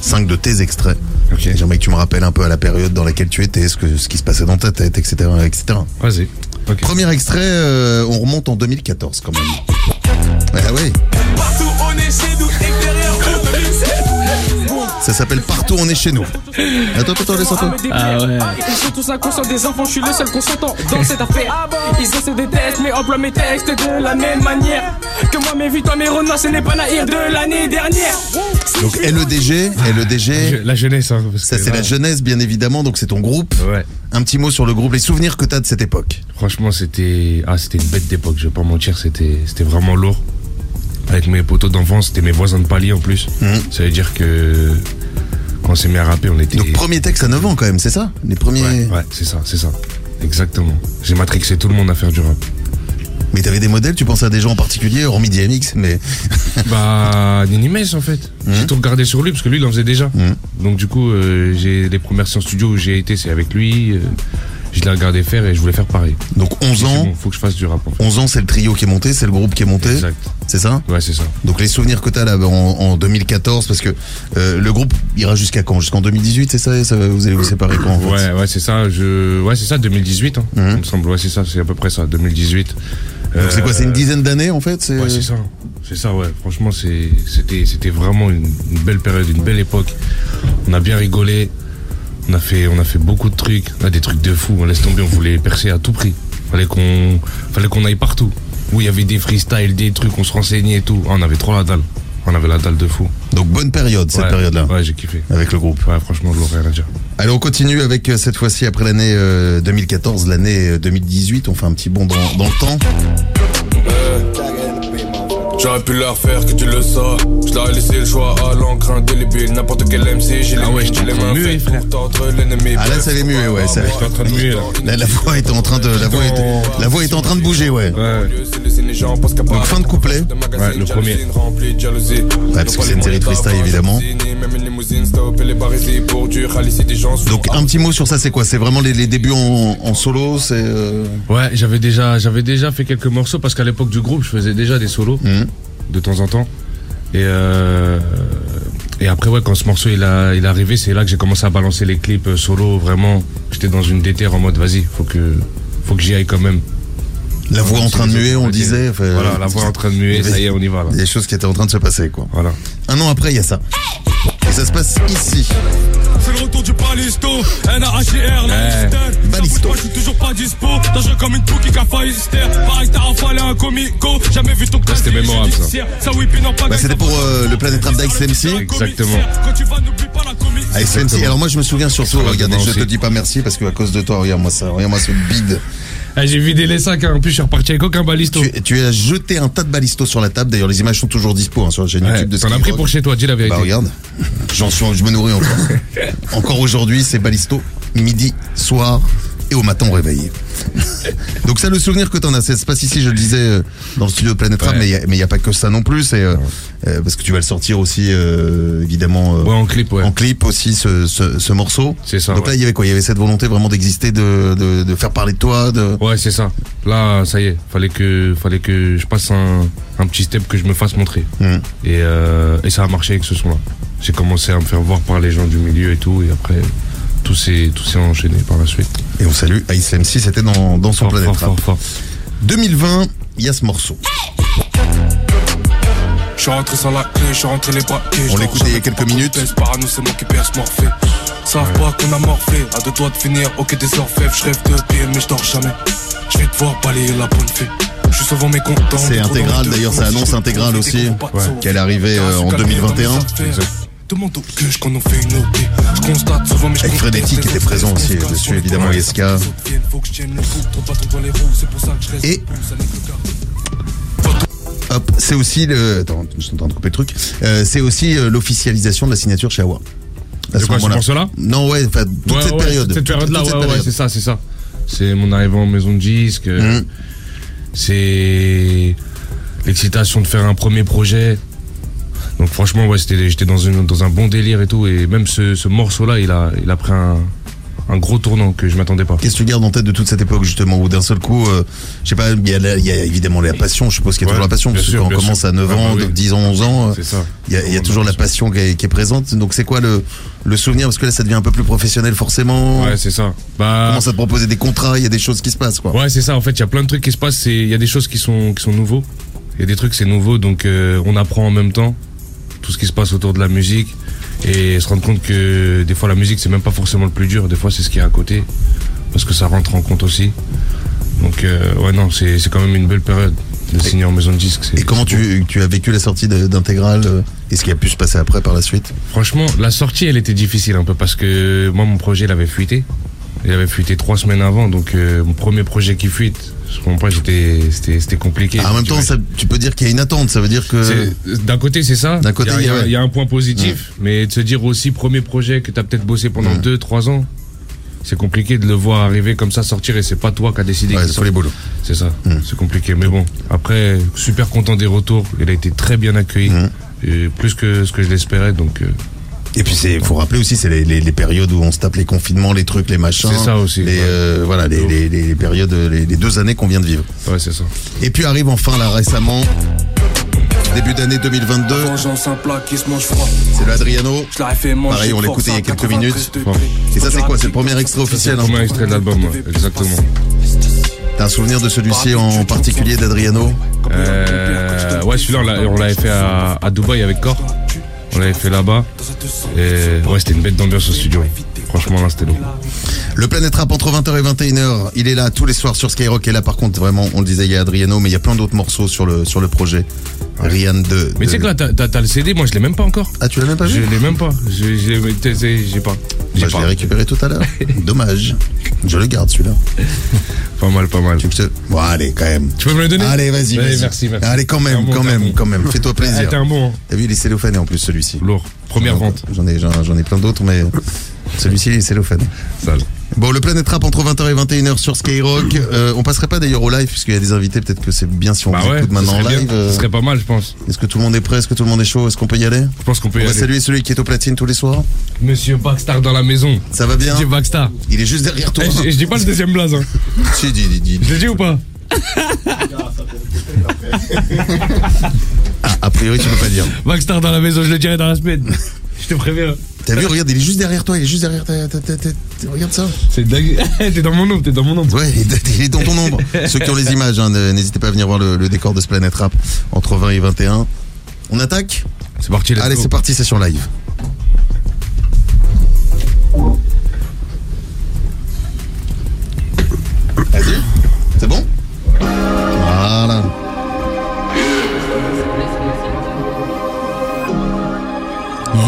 Cinq de tes extraits. Ok. J'aimerais que tu me rappelles un peu à la période dans laquelle tu étais, ce, que, ce qui se passait dans ta tête, etc. etc. Vas-y. Premier extrait, euh, on remonte en 2014 quand même. Ah oui, Partout on est chez nous, extérieur ou 2007. Ça s'appelle Partout on est chez nous. Attends, attends, laisse attends. Ah ouais. Ils sont tous inconscients des enfants, je suis le seul consentant dans cette affaire. Ils essaient de tester, mais emploient mes textes de la même manière. Que moi, mes vies, toi, mes renards, ce n'est pas Naïr de l'année dernière. Donc LEDG, LEDG, La jeunesse, hein. parce ça que c'est la jeunesse bien évidemment, donc c'est ton groupe. Ouais. Un petit mot sur le groupe, les souvenirs que t'as de cette époque. Franchement, c'était ah, c'était une bête d'époque, je vais pas mentir, c'était c'était vraiment lourd. Avec mes potos d'enfance, c'était mes voisins de palier en plus. Mhm. Ça veut dire que quand on s'est mis à rapper, on était. Donc premier texte à 9 ans quand même, c'est ça? Les premiers. Ouais, ouais, c'est ça, c'est ça. Exactement. J'ai matrixé tout le monde à faire du rap. Mais t'avais des modèles, tu pensais à des gens en particulier, hormidi DMX, mais Bah, Nini en fait. J'ai tout regardé sur lui parce que lui il en faisait déjà. Mhm. Donc du coup, euh, j'ai les premières séances studio où j'ai été, c'est avec lui. euh, je l'ai regardé faire et je voulais faire pareil. donc 11 C'est ans. bon, faut que je fasse du rap en fait. 11 ans, c'est le trio qui est monté, c'est le groupe qui est monté, Exact. c'est ça? Ouais, c'est ça. Donc les souvenirs que t'as là en, en 2014, parce que euh, le groupe ira jusqu'à quand? Jusqu'en 2018, c'est ça, ça Vous allez vous séparer quand en fait? Ouais, ouais, c'est ça. Je, ouais, c'est ça, 2018. Hein, Mhm. Il me semble. Ouais, c'est ça. C'est à peu près ça, 2018. Donc c'est quoi C'est une Euh, dizaine d'années en fait? C'est- Ouais, c'est ça. C'est ça, ouais. Franchement, c'était, c'était vraiment une, une belle période, une belle époque. On a bien rigolé. On a fait, on a fait beaucoup de trucs. On a des trucs de fou. On laisse tomber. On voulait percer à tout prix. Fallait qu'on, fallait qu'on aille partout. Où il y avait des freestyles, des trucs, on se renseignait et tout. Ah, on avait trop la dalle. On avait la dalle de fou. Donc bonne période cette Ouais. période-là Ouais, j'ai kiffé. avec le groupe. Ouais, franchement, je l'aurais rien à dire. Allez, on continue avec euh, cette fois-ci après l'année euh, 2014, l'année euh, 2018. On fait un petit bond dans, dans le temps. J'aurais pu leur faire que tu le sors. Je leur ai laissé le choix à l'encre indélébile. N'importe quel MC, j'ai les Ah ouais, j'ai les mains faites frère. l'ennemi. Ah là, ça avait mué, ouais. Ça... J'étais en train de muer, là. Là, la voix était en train de, la voix était, la voix était en train de bouger, ouais. Ouais. Donc fin de couplet. Ouais, le premier. Ouais, parce que c'est une série de freestyle évidemment. Donc un petit mot sur ça, c'est quoi? C'est vraiment les, les débuts en, en solo, c'est. euh, Ouais, j'avais déjà, j'avais déjà fait quelques morceaux parce qu'à l'époque du groupe, je faisais déjà des solos Mhm. de temps en temps. Et euh, et après ouais, quand ce morceau il a, il est arrivé, c'est là que j'ai commencé à balancer les clips euh, solo. Vraiment, j'étais dans une déterre en mode vas-y, faut que, faut que j'y aille quand même. La voix en train de muer, on le disait. enfin, Voilà, la voix en train de muer, ça y est, on y va là. Il y a des choses qui étaient en train de se passer, quoi. Voilà. Un an après, il y a ça. Et ça se passe ici. C'est le retour du Balisto, NAHR, Balisto. Balisto. Je suis toujours pas dispo, dangereux comme une pouki qui a failli se taire. Pareil, t'as rafalé un comico, jamais vu ton c'était mémorable, ça. Ça Bah, c'était pour euh, le Planet Rap d'XMC. Exactement. Quand tu vas, n'oublie pas la commis. XMC. Alors moi, je me souviens surtout, Sur la regardez, je te dis pas merci parce que à cause de toi, regarde-moi ça, regarde-moi ce bide. Ah, j'ai vidé les sacs, hein. en plus je suis reparti avec aucun balisto. Tu, tu as jeté un tas de balistos sur la table. D'ailleurs, les images sont toujours dispo hein, sur la chaîne Ouais, YouTube de T'en as pris pour chez toi, dis la vérité. Bah regarde, j'en suis, je me nourris encore. encore aujourd'hui, c'est balisto, midi, soir et au matin au réveil. Donc ça, le souvenir que t'en as, ça se passe ici, je le disais, euh, dans le studio de Planète Rap, mais il y a- pas que ça non plus. C'est euh, euh, parce que tu vas le sortir aussi, euh, évidemment, euh, Ouais, en clip, ouais. en clip aussi ce, ce, ce morceau. C'est ça. Donc là, il y avait quoi? Il y avait cette volonté vraiment d'exister, de, de, de faire parler de toi, de. Ouais, c'est ça. Là, ça y est, fallait que, fallait que je passe un, un petit step que je me fasse montrer. Mhm. Et, et ça a marché avec ce son-là. J'ai commencé à me faire voir par les gens du milieu et tout, et après, tout s'est, enchaîné par la suite. Et on salue Ice MC, c'était dans, dans son Fort, Planète fort, Rap. fort, fort. 2020, il y a ce morceau. Je suis rentré sans la clé, je suis rentré les bras On l'écoutait il y a quelques minutes. C'est moi qui perce morphée. Savent pas qu'on a morflé, à deux doigts de finir, ok des orfèvres, je rêve de pied mais je dors jamais. Je vais devoir balayer la bonne fée. Je suis souvent mécontent. C'est intégral, d'ailleurs, ça annonce intégral aussi, qu'elle arrivait euh, en 2021. Demande au que qu'on en fait une OP. Je constate souvent Avec Frénétique qui était présent aussi dessus, évidemment, ISK. Et- Hop, c'est aussi le. Attends, je suis en train de couper le truc. Euh, c'est aussi euh, l'officialisation de la signature chez Awa. À quoi, ce morceau-là Non, ouais, enfin, toute Ouais, cette ouais, période. Cette période-là, ouais, c'est ça, c'est ça. C'est mon arrivée en maison de disque. Mhm. c'est l'excitation de faire un premier projet. Donc franchement, ouais, c'était, j'étais dans, une, dans un bon délire et tout. Et même ce, ce morceau-là, il a, il a pris un, un gros tournant que je m'attendais pas. Qu'est-ce que tu gardes en tête de toute cette époque justement où d'un seul coup, euh, je sais pas, il y, y a évidemment la passion, je suppose qu'il y a Ouais, toujours la passion, parce que sûr, quand on commence sûr. à 9 Ah ans, bah oui. 10 ans, 11 ans, euh, il y a, y a toujours la passion qui est, qui est présente. Donc c'est quoi le, le souvenir? Parce que là ça devient un peu plus professionnel forcément. Ouais, c'est ça. On Bah, commence à te proposer des contrats, il y a des choses qui se passent quoi. Ouais, c'est ça. En fait, il y a plein de trucs qui se passent. Il y a des choses qui sont, qui sont nouveaux. Il y a des trucs, c'est nouveau. Donc, euh, on apprend en même temps tout ce qui se passe autour de la musique. Et se rendre compte que des fois, la musique, c'est même pas forcément le plus dur. Des fois, c'est ce qui est à côté. Parce que ça rentre en compte aussi. Donc, euh, ouais, non, c'est quand même une belle période de signer en maison de disque. Et comment tu, tu as vécu la sortie de- d'Intégral euh, et ce qui a pu se passer après par la suite? Franchement, la sortie, elle était difficile un peu parce que moi, mon projet, il avait fuité. Il avait fuité trois semaines avant, donc euh, mon premier projet qui fuite, je comprends pas, c'était, compliqué. Ah, En même temps, ça- tu peux dire qu'il y a une attente, ça veut dire que. D'un côté, c'est ça. D'un côté, il y, a- ouais. il y a un point positif, mais de se dire aussi premier projet que tu as peut-être bossé pendant Mm. deux, trois ans, c'est compliqué de le voir arriver comme ça sortir et c'est pas toi qui as décidé. Ouais, c'est les boulots. C'est ça. Mm. C'est compliqué, mais bon. Après, super content des retours. Il a été très bien accueilli, Mm. et plus que ce que je l'espérais, donc. euh, Et puis c'est, faut rappeler aussi, c'est les, les, les périodes où on se tape les confinements, les trucs, les machins. C'est ça aussi, Les, ouais. euh, voilà, les, les, les, les périodes, les, les deux années qu'on vient de vivre. ouais, c'est ça. Et puis arrive enfin là récemment, début d'année 2022, Vengeance, un plat qui se mange froid. c'est le Adriano. Je l'aurais fait manger. Pareil, on l'écoutait il y a quelques minutes. 93 degrés. Et ça c'est quoi C'est le premier extrait C'est officiel. le hein premier extrait de l'album, ouais, exactement. T'as un souvenir de celui-ci en particulier d'Adriano Euh, ouais, celui-là, on l'a- on l'avait fait à, à Dubaï avec Core. On l'avait fait là-bas. Et ouais, c'était une bête d'ambiance au studio. Franchement, là, c'était lourd. Le Planète Rap entre 20h et 21h, il est là tous les soirs sur Skyrock. Et là par contre, vraiment, on le disait, il y a Adriano, mais il y a plein d'autres morceaux sur le, sur le projet. Rian de. Mais de- tu sais que là, t'as- t'as t'as le CD, moi, je l'ai même pas encore. Ah, tu l'as même pas Je vu l'ai même pas. Je- je J'ai pas. Bah, Je l'ai récupéré tout à l'heure. Dommage. Je le garde celui-là. Pas mal, pas mal. Tu je te- Bon, allez, quand même. Tu peux me le donner Allez, vas-y, vas-y. merci, merci. Allez, quand même, bon, quand même, bon. quand même. Fais-toi Ah, plaisir. T'es un bon. T'as vu, il est cellophané en plus, celui-ci. Lourd. Première vente. J'en ai, j'en ai plein d'autres, mais celui-ci, il est cellophane. Sale. Bon, le Planète Rap entre 20h et 21h sur Skyrock. Euh, on passerait pas d'ailleurs au live, puisqu'il y a des invités. Peut-être que c'est bien si on Bah vous ouais, écoute maintenant en live. Euh, Ce serait pas mal, je pense. Est-ce que tout le monde est prêt? Est-ce que tout le monde est chaud? Est-ce qu'on peut y aller? Je pense qu'on peut On y va aller. saluer celui qui est au platine tous les soirs. Monsieur Backstar dans la maison. Ça va bien? DJ Backstar. Il est juste derrière toi. Eh, je, je dis pas le deuxième blaze, hein. Si, dis, dis, dis. Je l'ai dit ou pas? Ah, a priori, tu peux pas dire. Backstar dans la maison, je le dirai dans la semaine. Je te préviens. T'as vu, regarde, il est juste derrière toi. Il est juste derrière ta. ta- ta- ta- ta- Regarde ça. C'est dingue. t'es dans mon ombre, t'es dans mon ombre. Ouais, il est- dans ton ombre. Ceux qui ont les images, hein, n'hésitez pas à venir voir le, le décor de ce Planète Rap entre 20 et 21. On attaque C'est parti, Allez, c'est parti, c'est sur live. Vas-y, c'est bon?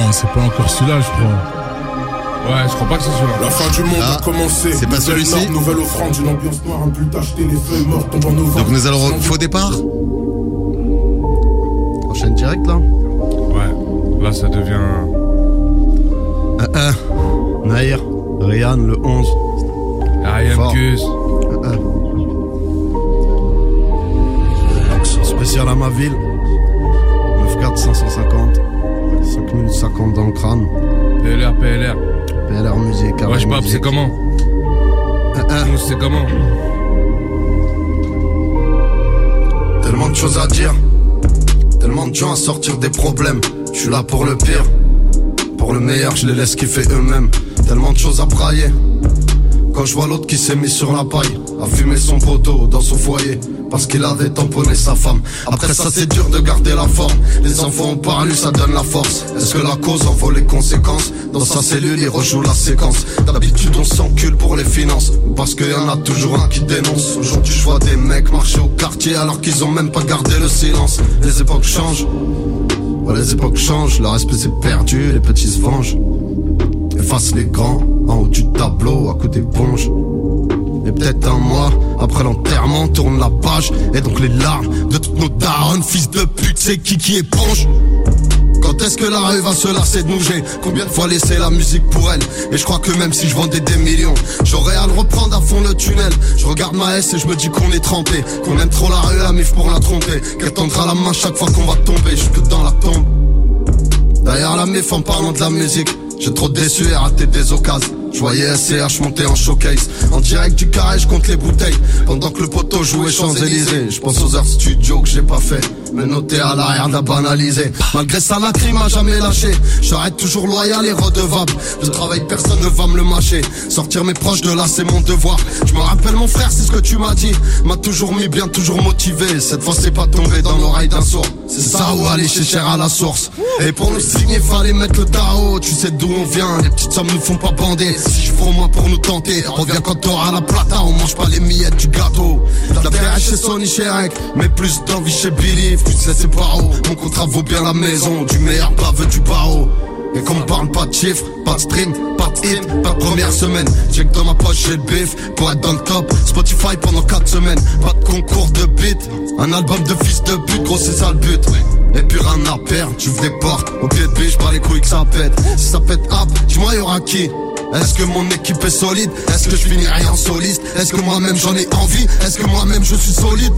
Non, c'est pas encore celui-là, je crois. Ouais, je crois pas que c'est celui-là. La fin du monde Ah, a commencé. c'est pas celui-ci Nouvelle offrande, une ambiance noire, un but acheté, les feuilles mortes tombent en novembre. Donc nous allons faux départ Enchaîne direct là. Ouais. Là, ça devient. Ah, ah. Naïr, Ryan le 11. Ariam Fort. Cus. Action spéciale à ma ville. 5 minutes 50 dans le crâne. PLR, PLR. PLR musique. Je Bab, c'est comment Ah, ah. Nous, c'est comment Tellement de choses à dire, tellement de gens à sortir des problèmes. Je suis là pour le pire, pour le meilleur, je les laisse kiffer eux-mêmes. Tellement de choses à brailler. Quand je vois l'autre qui s'est mis sur la paille, à fumer son poteau dans son foyer, parce qu'il avait tamponné sa femme. Après ça, c'est dur de garder la forme. Les enfants ont parlé, ça donne la force. Est-ce que la cause en vaut les conséquences? Dans sa cellule, il rejoue la séquence. D'habitude, on s'encule pour les finances, parce qu'il y en a toujours un qui dénonce. Aujourd'hui, je vois des mecs marcher au quartier alors qu'ils ont même pas gardé le silence. Les époques changent. Ouais, les époques changent, le respect s'est perdu, les petits se vengent. Efface les grands en haut du tableau à coups d'éponge. Et peut-être un mois après l'enterrement, tourne la page. Et donc les larmes de toutes nos darons, fils de pute, c'est qui qui éponge? Quand est-ce que la rue va se lasser de bouger Combien de fois laisser la musique pour elle? Et je crois que même si je vendais des millions J'aurais à le reprendre à fond le tunnel. Je regarde ma S et je me dis qu'on est trempé Qu'on aime trop la rue, la mif pour la tromper. Qu'elle tendra la main chaque fois qu'on va tomber Jusque dans la tombe. D'ailleurs la mif en parlant de la musique J'ai trop déçu et raté des occasions je voyais SCH monter en showcase. En direct du carré, je les bouteilles. Pendant que le poteau jouait Champs-Élysées. Je pense aux heures studio que j'ai pas fait. Me noter à l'arrière d'un banalisé Malgré ça la crime m'a jamais lâché. J'arrête toujours loyal et redevable. Je travaille, personne ne va me le mâcher. Sortir mes proches de là c'est mon devoir. Je me rappelle mon frère, c'est ce que tu m'as dit. M'a toujours mis bien, toujours motivé. Cette fois c'est pas tombé dans l'oreille d'un sourd. C'est ça ou aller chez cher à la source. Et pour nous signer fallait mettre le tarot. Tu sais d'où on vient, les petites sommes nous font pas bander si je au moins pour nous tenter Reviens quand t'auras la plata On mange pas les miettes du gâteau. La terre chez Sony chez Rec Mais plus d'envie chez Billy. Tu sais c'est pas haut. Mon contrat vaut bien la maison Du meilleur baveux du barreau et qu'on me parle pas de chiffres, pas de stream, pas de hit, pas de première semaine. Check dans ma poche j'ai le bif pour être dans le top. Spotify pendant 4 semaines, pas de concours de beat. Un album de fils de pute, gros c'est ça le but. Et puis rien à perdre, tu ouvres des portes. Au pied de biche, pas les couilles que ça pète. Si ça pète hop, dis-moi y'aura qui? Est-ce que mon équipe est solide? Est-ce que je finirai en soliste? Est-ce que moi-même j'en ai envie? Est-ce que moi-même je suis solide?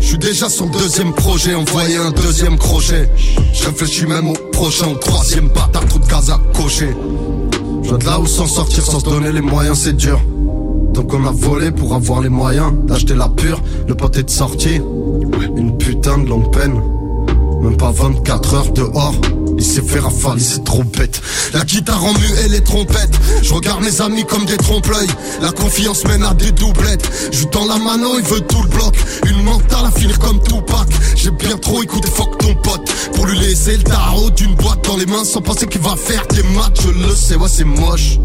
Je suis déjà sur le deuxième projet, envoyer un deuxième crochet. Je réfléchis même au prochain, au troisième bâtard, trop de cases à cocher. Je de là où s'en sortir sans se donner les moyens, c'est dur. Donc on a volé pour avoir les moyens d'acheter la pure. Le est de sortie, une putain de longue peine. Même pas 24 heures dehors. Il s'est fait rafale, il s'est trop bête. La guitare en mu et les trompettes. Je regarde mes amis comme des trompe-l'œil. La confiance mène à des doublettes. Je dans la mano, il veut tout le bloc. Une mentale à finir comme Tupac. J'ai bien trop écouté fuck ton pote. Pour lui laisser le tarot d'une boîte dans les mains sans penser qu'il va faire des matchs. Je le sais, ouais, c'est moche.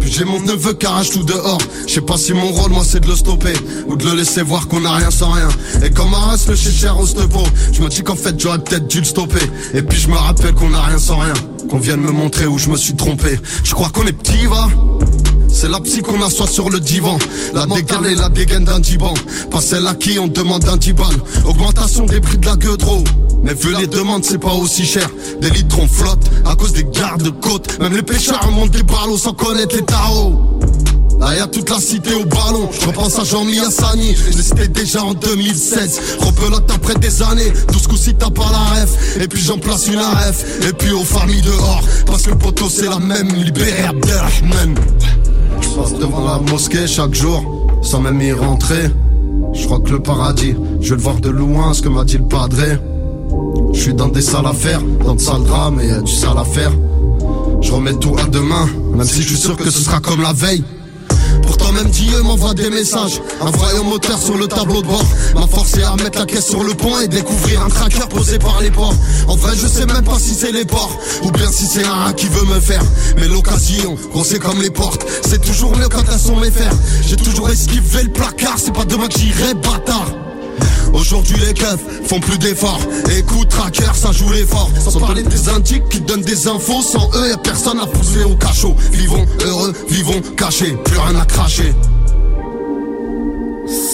Puis j'ai mon neveu qui arrache tout dehors. Je sais pas si mon rôle, moi, c'est de le stopper. Ou de le laisser voir qu'on a rien sans rien. Et comme Arras le cher au stepo, je me dis qu'en fait, j'aurais peut-être dû le stopper. Et puis je me rappelle qu'on a rien sans rien. Qu'on vienne me montrer où je me suis trompé. Je crois qu'on est petit, va c'est la psy qu'on assoit sur le divan. La dégaine et la dégaine d'un divan. Pas celle à qui on demande un divan. Augmentation des prix de la gueudreau. Mais vu les demandes, c'est pas aussi cher. Des litrons flottent à cause des gardes-côtes. Même les pêcheurs montent des ballots sans connaître les tarots. Là y'a toute la cité au ballon Je repense à Jean-Mi Hassani C'était déjà en 2016 Repelote après des années 12 coups si t'as pas la ref Et puis j'en place une ref Et puis aux familles dehors Parce que le poteau c'est la même Libéré Abdelrahman Je passe devant la mosquée chaque jour Sans même y rentrer. Je crois que le paradis Je vais le voir de loin ce que m'a dit le padré Je suis dans des salles à faire Dans de sales drames et du sale à faire. Je remets tout à demain, même si je suis sûr que ce sera comme la veille. Même Dieu m'envoie des messages. Un moteur sur le tableau de bord. M'a forcé à mettre la caisse sur le pont Et découvrir un tracker posé par les ports En vrai je sais même pas si c'est les ports Ou bien si c'est un qui veut me faire. Mais l'occasion, c'est comme les portes C'est toujours mieux quand elles sont mes fers J'ai toujours esquivé le placard C'est pas demain que j'irai bâtard Aujourd'hui les keufs font plus d'efforts. Écoute tracker ça joue l'effort. Sans parler des indiques qui donnent des infos. Sans eux y'a personne à pousser au cachot Vivons heureux, vivons cachés. Plus rien à cracher.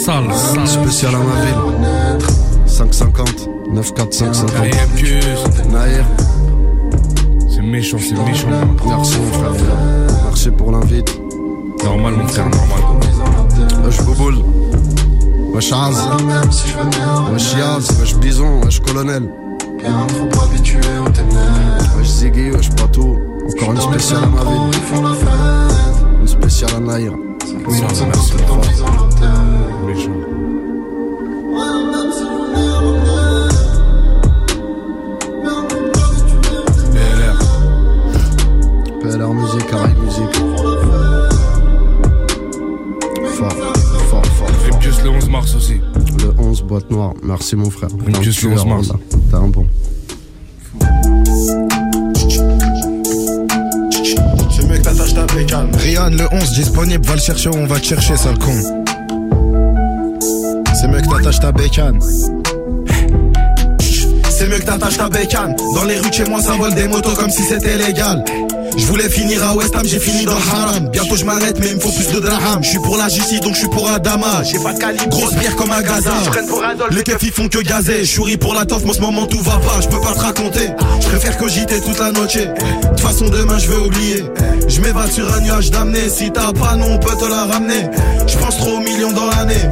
Sale, sale. Spécial à ma ville. 550 94550 Naïr. C'est méchant, c'est méchant. Merci mon frère. Merci pour l'invite. Normal mon frère, normal. Wesh Bouboul Wesh Az Wesh Yaz Wesh Bison Wesh Colonel Wesh Ziggy Wesh Patou Encore une spéciale à ma ville Une spéciale à Naïr Merci, merci. Méchant. PLR. PLR musique, Caraïbe musique Le 11 mars aussi. Le 11 boîte noire, merci mon frère Rimpius le 11 mars. T'es un bon Rian, le 11 disponible, va le chercher, on va te chercher, sale con. C'est mieux que t'attaches ta bécane. C'est mieux que t'attaches ta bécane. Dans les rues de chez moi, ça vole des motos comme si c'était légal. Je voulais finir à West Ham, j'ai fini dans haram. Bientôt je m'arrête, mais il me faut plus de draham. Je suis pour la justice, donc je suis pour Adama. J'ai pas de calibre, grosse bière comme à Gaza. Les keufs ils font que gazer. Suis pour la toffe, mais en ce moment tout va pas. Je peux pas te raconter. Je préfère cogiter toute la noche. De toute façon, demain je vais oublier. Je m'évade sur un nuage d'amener. Si t'as pas, non, on peut te la ramener. Je pense trop aux millions dans l'année.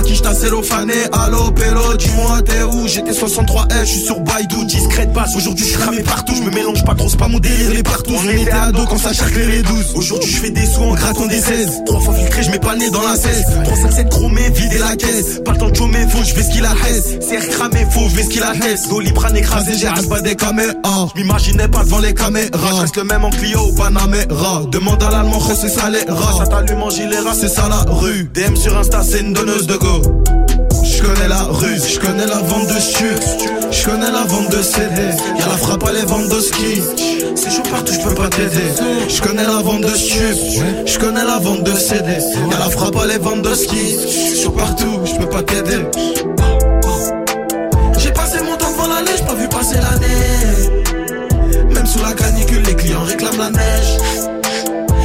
Moula qui t'a cellophané. Allo, pélo, dis-moi t'es où? J'étais 63F, je suis sur Baidu. Discrète passe. Aujourd'hui je cramé partout. Je me mélange pas trop, c'est pas mon délire, les partout. On était ado quand ça charclait les 12. Aujourd'hui je fais des sous en grattant des 16. Trois fois filtré, je mets pas le nez dans la 16. 357 chromé, vider la caisse. Pas le temps de chômer, faut, je vais ce qu'il a. Serre cramé, faut, je vais ce qu'il a. Doliprane écrasé, j'ai pas des caméras. Je m'imaginais pas devant les caméras. Je reste le même en Clio ou Panamera. Demande à l'allemand, c'est ça les rats. Ça t'allume en gilet c'est ça la rue. DM sur Insta, c'est une donneuse de go. Je connais la rue, je connais la vente de stup, je connais la vente de CD, y'a la frappe à les ventes de ski. C'est chaud partout, je peux pas t'aider. Je connais la vente de stup, je connais la vente de CD, y'a la frappe à les ventes de ski. Chaud partout, je peux pas t'aider. J'ai passé mon temps devant l'allée, j'ai pas vu passer l'année. Même sous la canicule, les clients réclament la neige.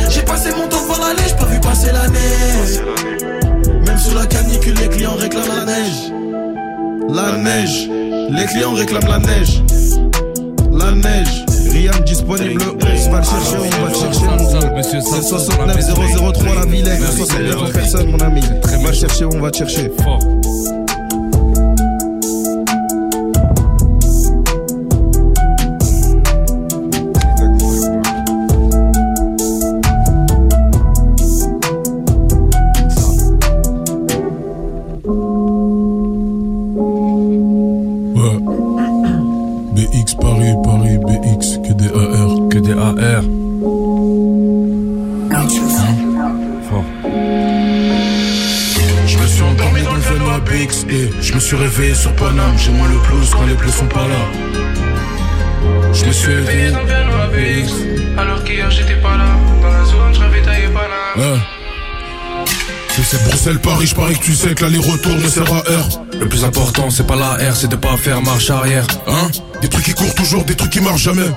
J'ai passé mon temps devant l'allée, j'ai pas vu passer l'année. La canicule, les clients réclament la neige. La neige, les clients réclament la neige. La neige, rien disponible. On va le chercher, on va le chercher. C'est 69 003 la Villette, 69 personnes, mon ami. On va le chercher, on va te chercher. C'est Bruxelles, Paris, je parie que tu sais que l'aller-retour ne sert à heure. Le plus important, c'est pas la R, c'est de pas faire marche arrière. Hein? Des trucs qui courent toujours, des trucs qui marchent jamais.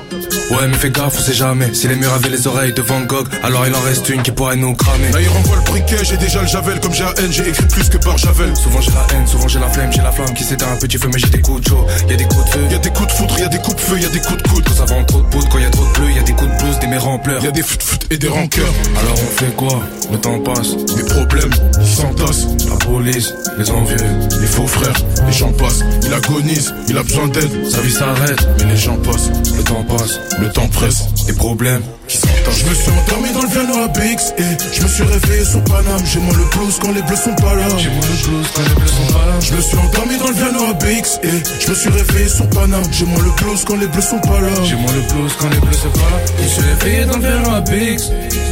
Ouais, mais fais gaffe, on sait jamais. Si les murs avaient les oreilles de Van Gogh, alors il en reste une qui pourrait nous cramer. Là, il renvoie le briquet, j'ai déjà le javel. Comme j'ai la haine, j'ai écrit plus que par javel. Souvent j'ai la haine, souvent j'ai la flemme, j'ai la flamme qui s'éteint un petit feu, mais j'ai des coups de chaud. Y'a des coups de feu, Y'a des coups de foudre, y'a des coups de feu, y'a des coups de coude. quand ça vend trop de poudre, quand y a trop de bleu, y a des coups de blouse, des mères en pleurs. Y'a des foot foot et des rancœurs. Alors on fait quoi? Le temps passe. Des problèmes, ils s'entassent. La police, les envieux, Les faux frères, les gens passent. Il agonise, il a besoin d'aide. sa vie s'arrête, Mais les gens passent, le temps passe. Le temps presse. Des problèmes qui. Je me suis endormi dans le piano à BX et je me suis réveillé sur Paname. J'ai moins le blues quand les bleus sont pas là. J'ai moins le blues quand les bleus sont pas là. Je me suis endormi dans le piano à BX et je me suis réveillé sur Paname. J'ai moins le blues quand les bleus sont pas là. J'ai moins le blues quand les bleus sont pas là. Je me suis réveillé dans le vélo à BX.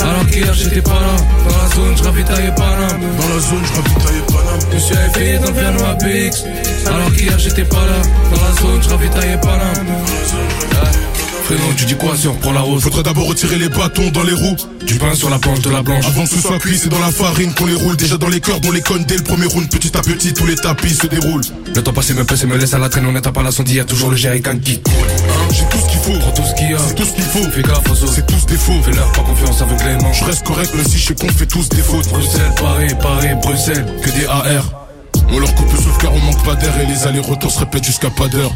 Alors qu'hier j'étais pas là. Dans la zone, je ravitaillais pas là. Dans la zone, je ravitaillais Paname. Je me suis réveillé dans le piano à BX. Alors qu'hier j'étais pas là. Dans la zone, je ravitaillais pas là. Frérot, tu dis quoi si on reprend la route Faudrait d'abord retirer les bâtons dans les roues. Du pain sur la planche de la blanche. Avant que ce soit cuit, c'est dans la farine qu'on les roule. Déjà dans les cordes, on les conne dès le premier round. Petit à petit, tous les tapis se déroulent. Le temps passé me presse et me laisse à la traîne. On n'éteint pas la sonde, y a toujours le jerrycan qui coule. Hein, J'ai tout ce qu'il faut. Prends tout ce qu'il y a. C'est tout ce qu'il faut. Fais gaffe aux autres. C'est tous des faux. Fais-leur pas confiance aveuglément. Je reste correct, même si je sais qu'on fait tous des fautes. Bruxelles, Paris, Paris, Bruxelles. Que des AR. On leur coupe le souffle car on manque pas d'air et les allers-retours se répètent jusqu'à pas d'heure.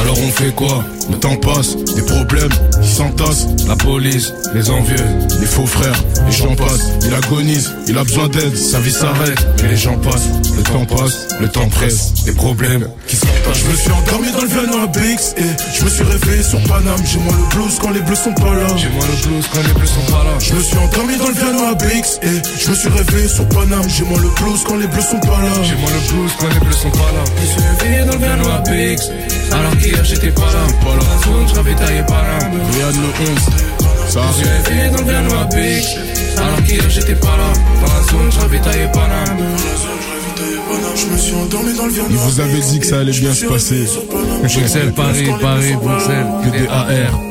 Alors on fait quoi? Le temps passe, des problèmes, ils s'entassent. La police, les envieux. Les faux frères, les gens passent. Il agonise, il a besoin d'aide, sa vie s'arrête. Mais les gens passent, le temps passe, le temps presse. Des problèmes qui s'entassent. Je me suis endormi dans le piano à BX et je me suis réveillé sur Paname. J'ai moins le blues quand les bleus sont pas là. J'ai moins le blues quand les bleus sont pas là. Je me suis endormi dans le piano à BX et je me suis réveillé sur Paname. J'ai moins le blues quand les bleus sont pas là. J'ai moins le blues quand les bleus sont pas là. Je me suis réveillé dans le piano à. Alors qu'hier j'étais pas là. Dans la zone, je ravitaillais pas là. Regarde le 11, ça Je me suis arrive. réveillé dans le piano à BX. Alors qu'hier j'étais pas là. Dans la zone, je ravitaillais pas là. Je me suis endormi dans le Il vous avait dit que ça allait bien se passer. Bruxelles, Paris, Paris, Bruxelles. Que des AR.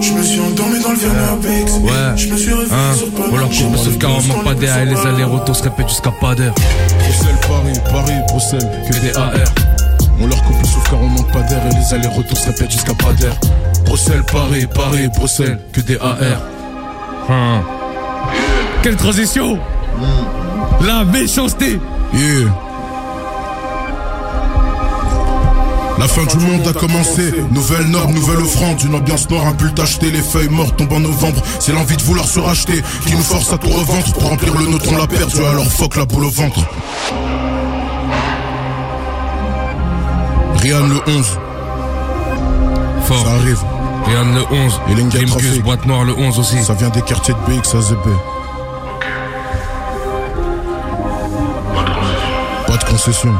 Je me suis endormi dans le. Ouais, Je me suis réveillé hein, sur Paname. on leur coupe le souffle car on manque pas d'air et les allers-retours se répètent jusqu'à pas d'heure. Bruxelles, Paris, Paris, Bruxelles. Que des AR. On leur coupe le souffle car on manque pas d'air et les allers-retours se répètent jusqu'à pas d'air. Bruxelles, Paris, Paris, Bruxelles, que des AR. Hein. Quelle transition La méchanceté Yeah. La fin du monde a commencé, nouvelle norme, nouvelle offrande, une ambiance noire, un pull tacheté, les feuilles mortes tombent en novembre, c'est l'envie de vouloir se racheter, qui nous force à tout revendre, pour remplir le nôtre on l'a perdu, alors fuck la boule au ventre. Rian le 11, Fort. ça arrive, Rian le 11. Et Trafic. boîte noire le 11 aussi. ça vient des quartiers de BX à ZB. Pas de concession.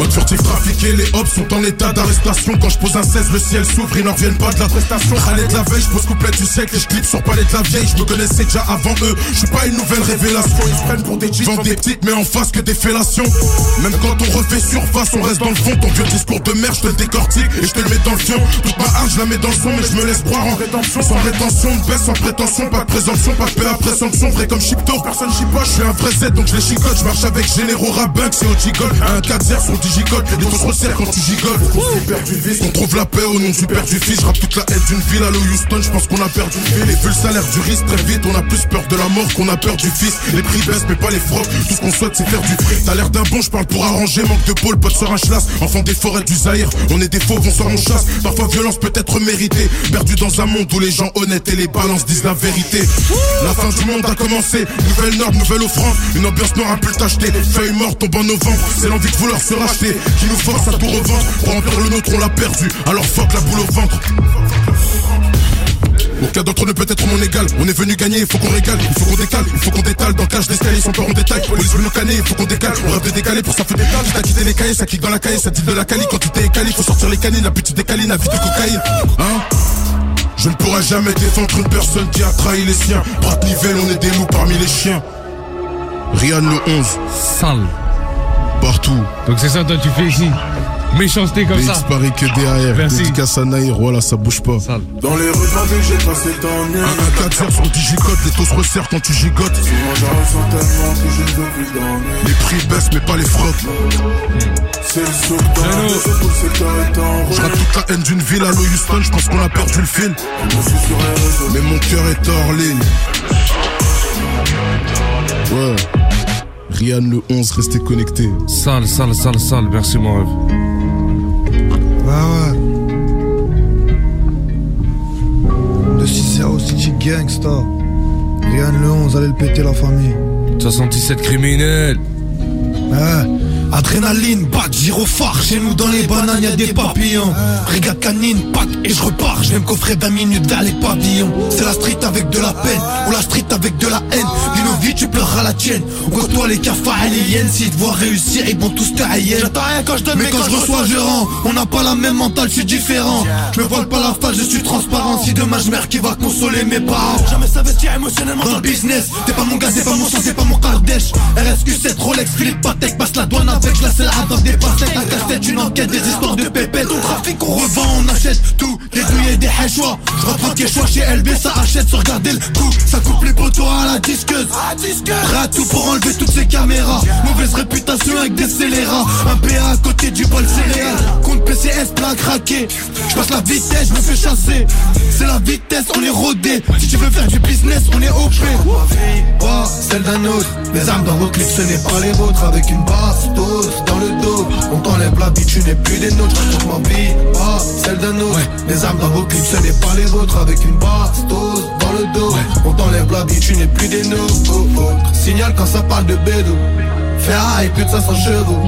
Mode furtif les hops sont en état d'arrestation. Quand je pose un 16, le ciel s'ouvre, ils n'en reviennent pas de la prestation. Râler de la veille, je pose couplet du siècle et je clip sur palais de la vieille. Je me connaissais déjà avant eux, je suis pas une nouvelle révélation. Ils se prennent pour des cheats, vendent des petites mais en face que des fellations. Même quand on refait surface, on reste dans le fond. Ton vieux discours de merde, je te le décortique et je te le mets dans le fion. Toute ma hache, je la mets dans le son mais je me laisse croire en rédemption Sans rétention, baisse sans prétention, pas de présomption, pas de paix après sanction. Vrai comme Chipto, personne chipote, je suis un vrai Z donc je les chicote. Je marche avec Généraux Rabin, c'est au Un 4 0 sur digicote, les dos se resserrent quand tu gigoles On trouve la paix au nom du père du fils. Je rappe toute la haine d'une ville. À Houston, je pense qu'on a perdu une ville. Et vu le salaire du risque très vite, on a plus peur de la mort qu'on a peur du fils. Les prix baissent mais pas les frocs, tout ce qu'on souhaite c'est faire du T'as l'air d'un bon, je parle pour arranger, manque de pôle, pote sur un chlasse Enfant des forêts du Zaïre, on est des fauves, on sort on chasse. Parfois violence peut être méritée, perdu dans un monde où les gens honnêtes et les balances disent la vérité. La fin du monde a commencé, nouvelle norme, nouvelle offrande. Une ambiance noire un peu tachetée, feuilles mortes tombent en novembre. C'est l'envie de vouloir se racheter, force à tout revendre Pour remplir le nôtre on l'a perdu, alors fuck la boule au ventre aucun d'entre nous peut être mon égal. On est venu gagner, il faut qu'on régale, il faut qu'on décale, il faut qu'on détale. Dans le cage d'escalier, son peur en détail. Police veut nous il faut qu'on décale. On rêve de décaler pour ça fait des tas. Quitté les cahiers, ça kick dans la cahier, ça dit de la cali. Quand tu t'es écalé, faut sortir les canines, la petite décaline, la vie de cocaïne. Hein? Je ne pourrai jamais défendre une personne qui a trahi les siens. Bras de nivelle, on est des loups parmi les chiens. Rian le 11, Sale. Partout. Donc c'est ça toi tu fais ici. Méchanceté comme ça. BX Paris que DAR. Merci. Dédicace à Naïr, voilà, ça bouge pas. Sale. Dans les rues de j'ai passé tant nuits. Un 4 0 sur digicote, les taux se resserrent quand tu gigotes. Souvent j'en ressens tellement que je ne veux plus dormir. Les prix baissent mais pas les frocs. C'est le souk dans maison, tout le secteur est en Je toute la haine d'une ville à Houston, je pense qu'on a perdu le fil. Je suis sur les réseaux. Mais mon cœur est hors ligne. Ouais. Rian le 11, restez connectés. Sale, sale, sale, sale. Merci mon rêve. Ouais, ouais. De 6-0 City Gangsta. Rian le 11, allez le péter la famille. 77 criminels. Ouais. Adrénaline, bac, gyrophare, chez nous dans les bananes y'a des papillons. Brigade canine, pack et je repars, je vais me coffrer 20 minutes vers les pavillons. C'est la street avec de la peine, ou la street avec de la haine. Dis-nous vite, tu pleureras la tienne. On côtoie les cafards et les hyènes, s'ils te voient réussir, ils vont tous te haïr. J'attends rien quand je donne, mais quand, je reçois, je rends. On n'a pas la même mentale, je suis différent. Je me voile pas la face, je suis transparent. Si demain je meurs, qui va consoler mes parents? Jamais s'investir émotionnellement dans le business. T'es pas mon gars, c'est pas mon sang, c'est pas mon Kardèche. RSQ7, Rolex, Philippe Patek, passe la douane avec, la selle avec des pastèques Un casse-tête, une enquête, des histoires de pépette Ton trafic, on revend, on achète tout Des douilles et des hachois Je reprends tes choix chez LB, ça achète sans regarder le coup. Ça coupe les poteaux à la disqueuse. À tout pour enlever toutes ces caméras. Mauvaise réputation avec des scélérats. Un PA à côté du bol céréal. Compte PCS, plein craqué Je passe la vitesse, je me fais chasser. C'est la vitesse, on est rodé. Si tu veux faire du business, on est OP Pas celle d'un autre. Les armes dans vos clips, ce n'est pas les vôtres. Avec une dans le dos. On t'enlève la vie, tu n'es plus des nôtres. Toute ma vie, pas celle d'un autre. Les armes dans vos clips, ce n'est pas les vôtres Avec une bastos dans le dos. On t'enlève la vie, tu n'es plus des nôtres. Oh, oh. Signal quand ça parle de bédo Ferrari, plus de 500 chevaux.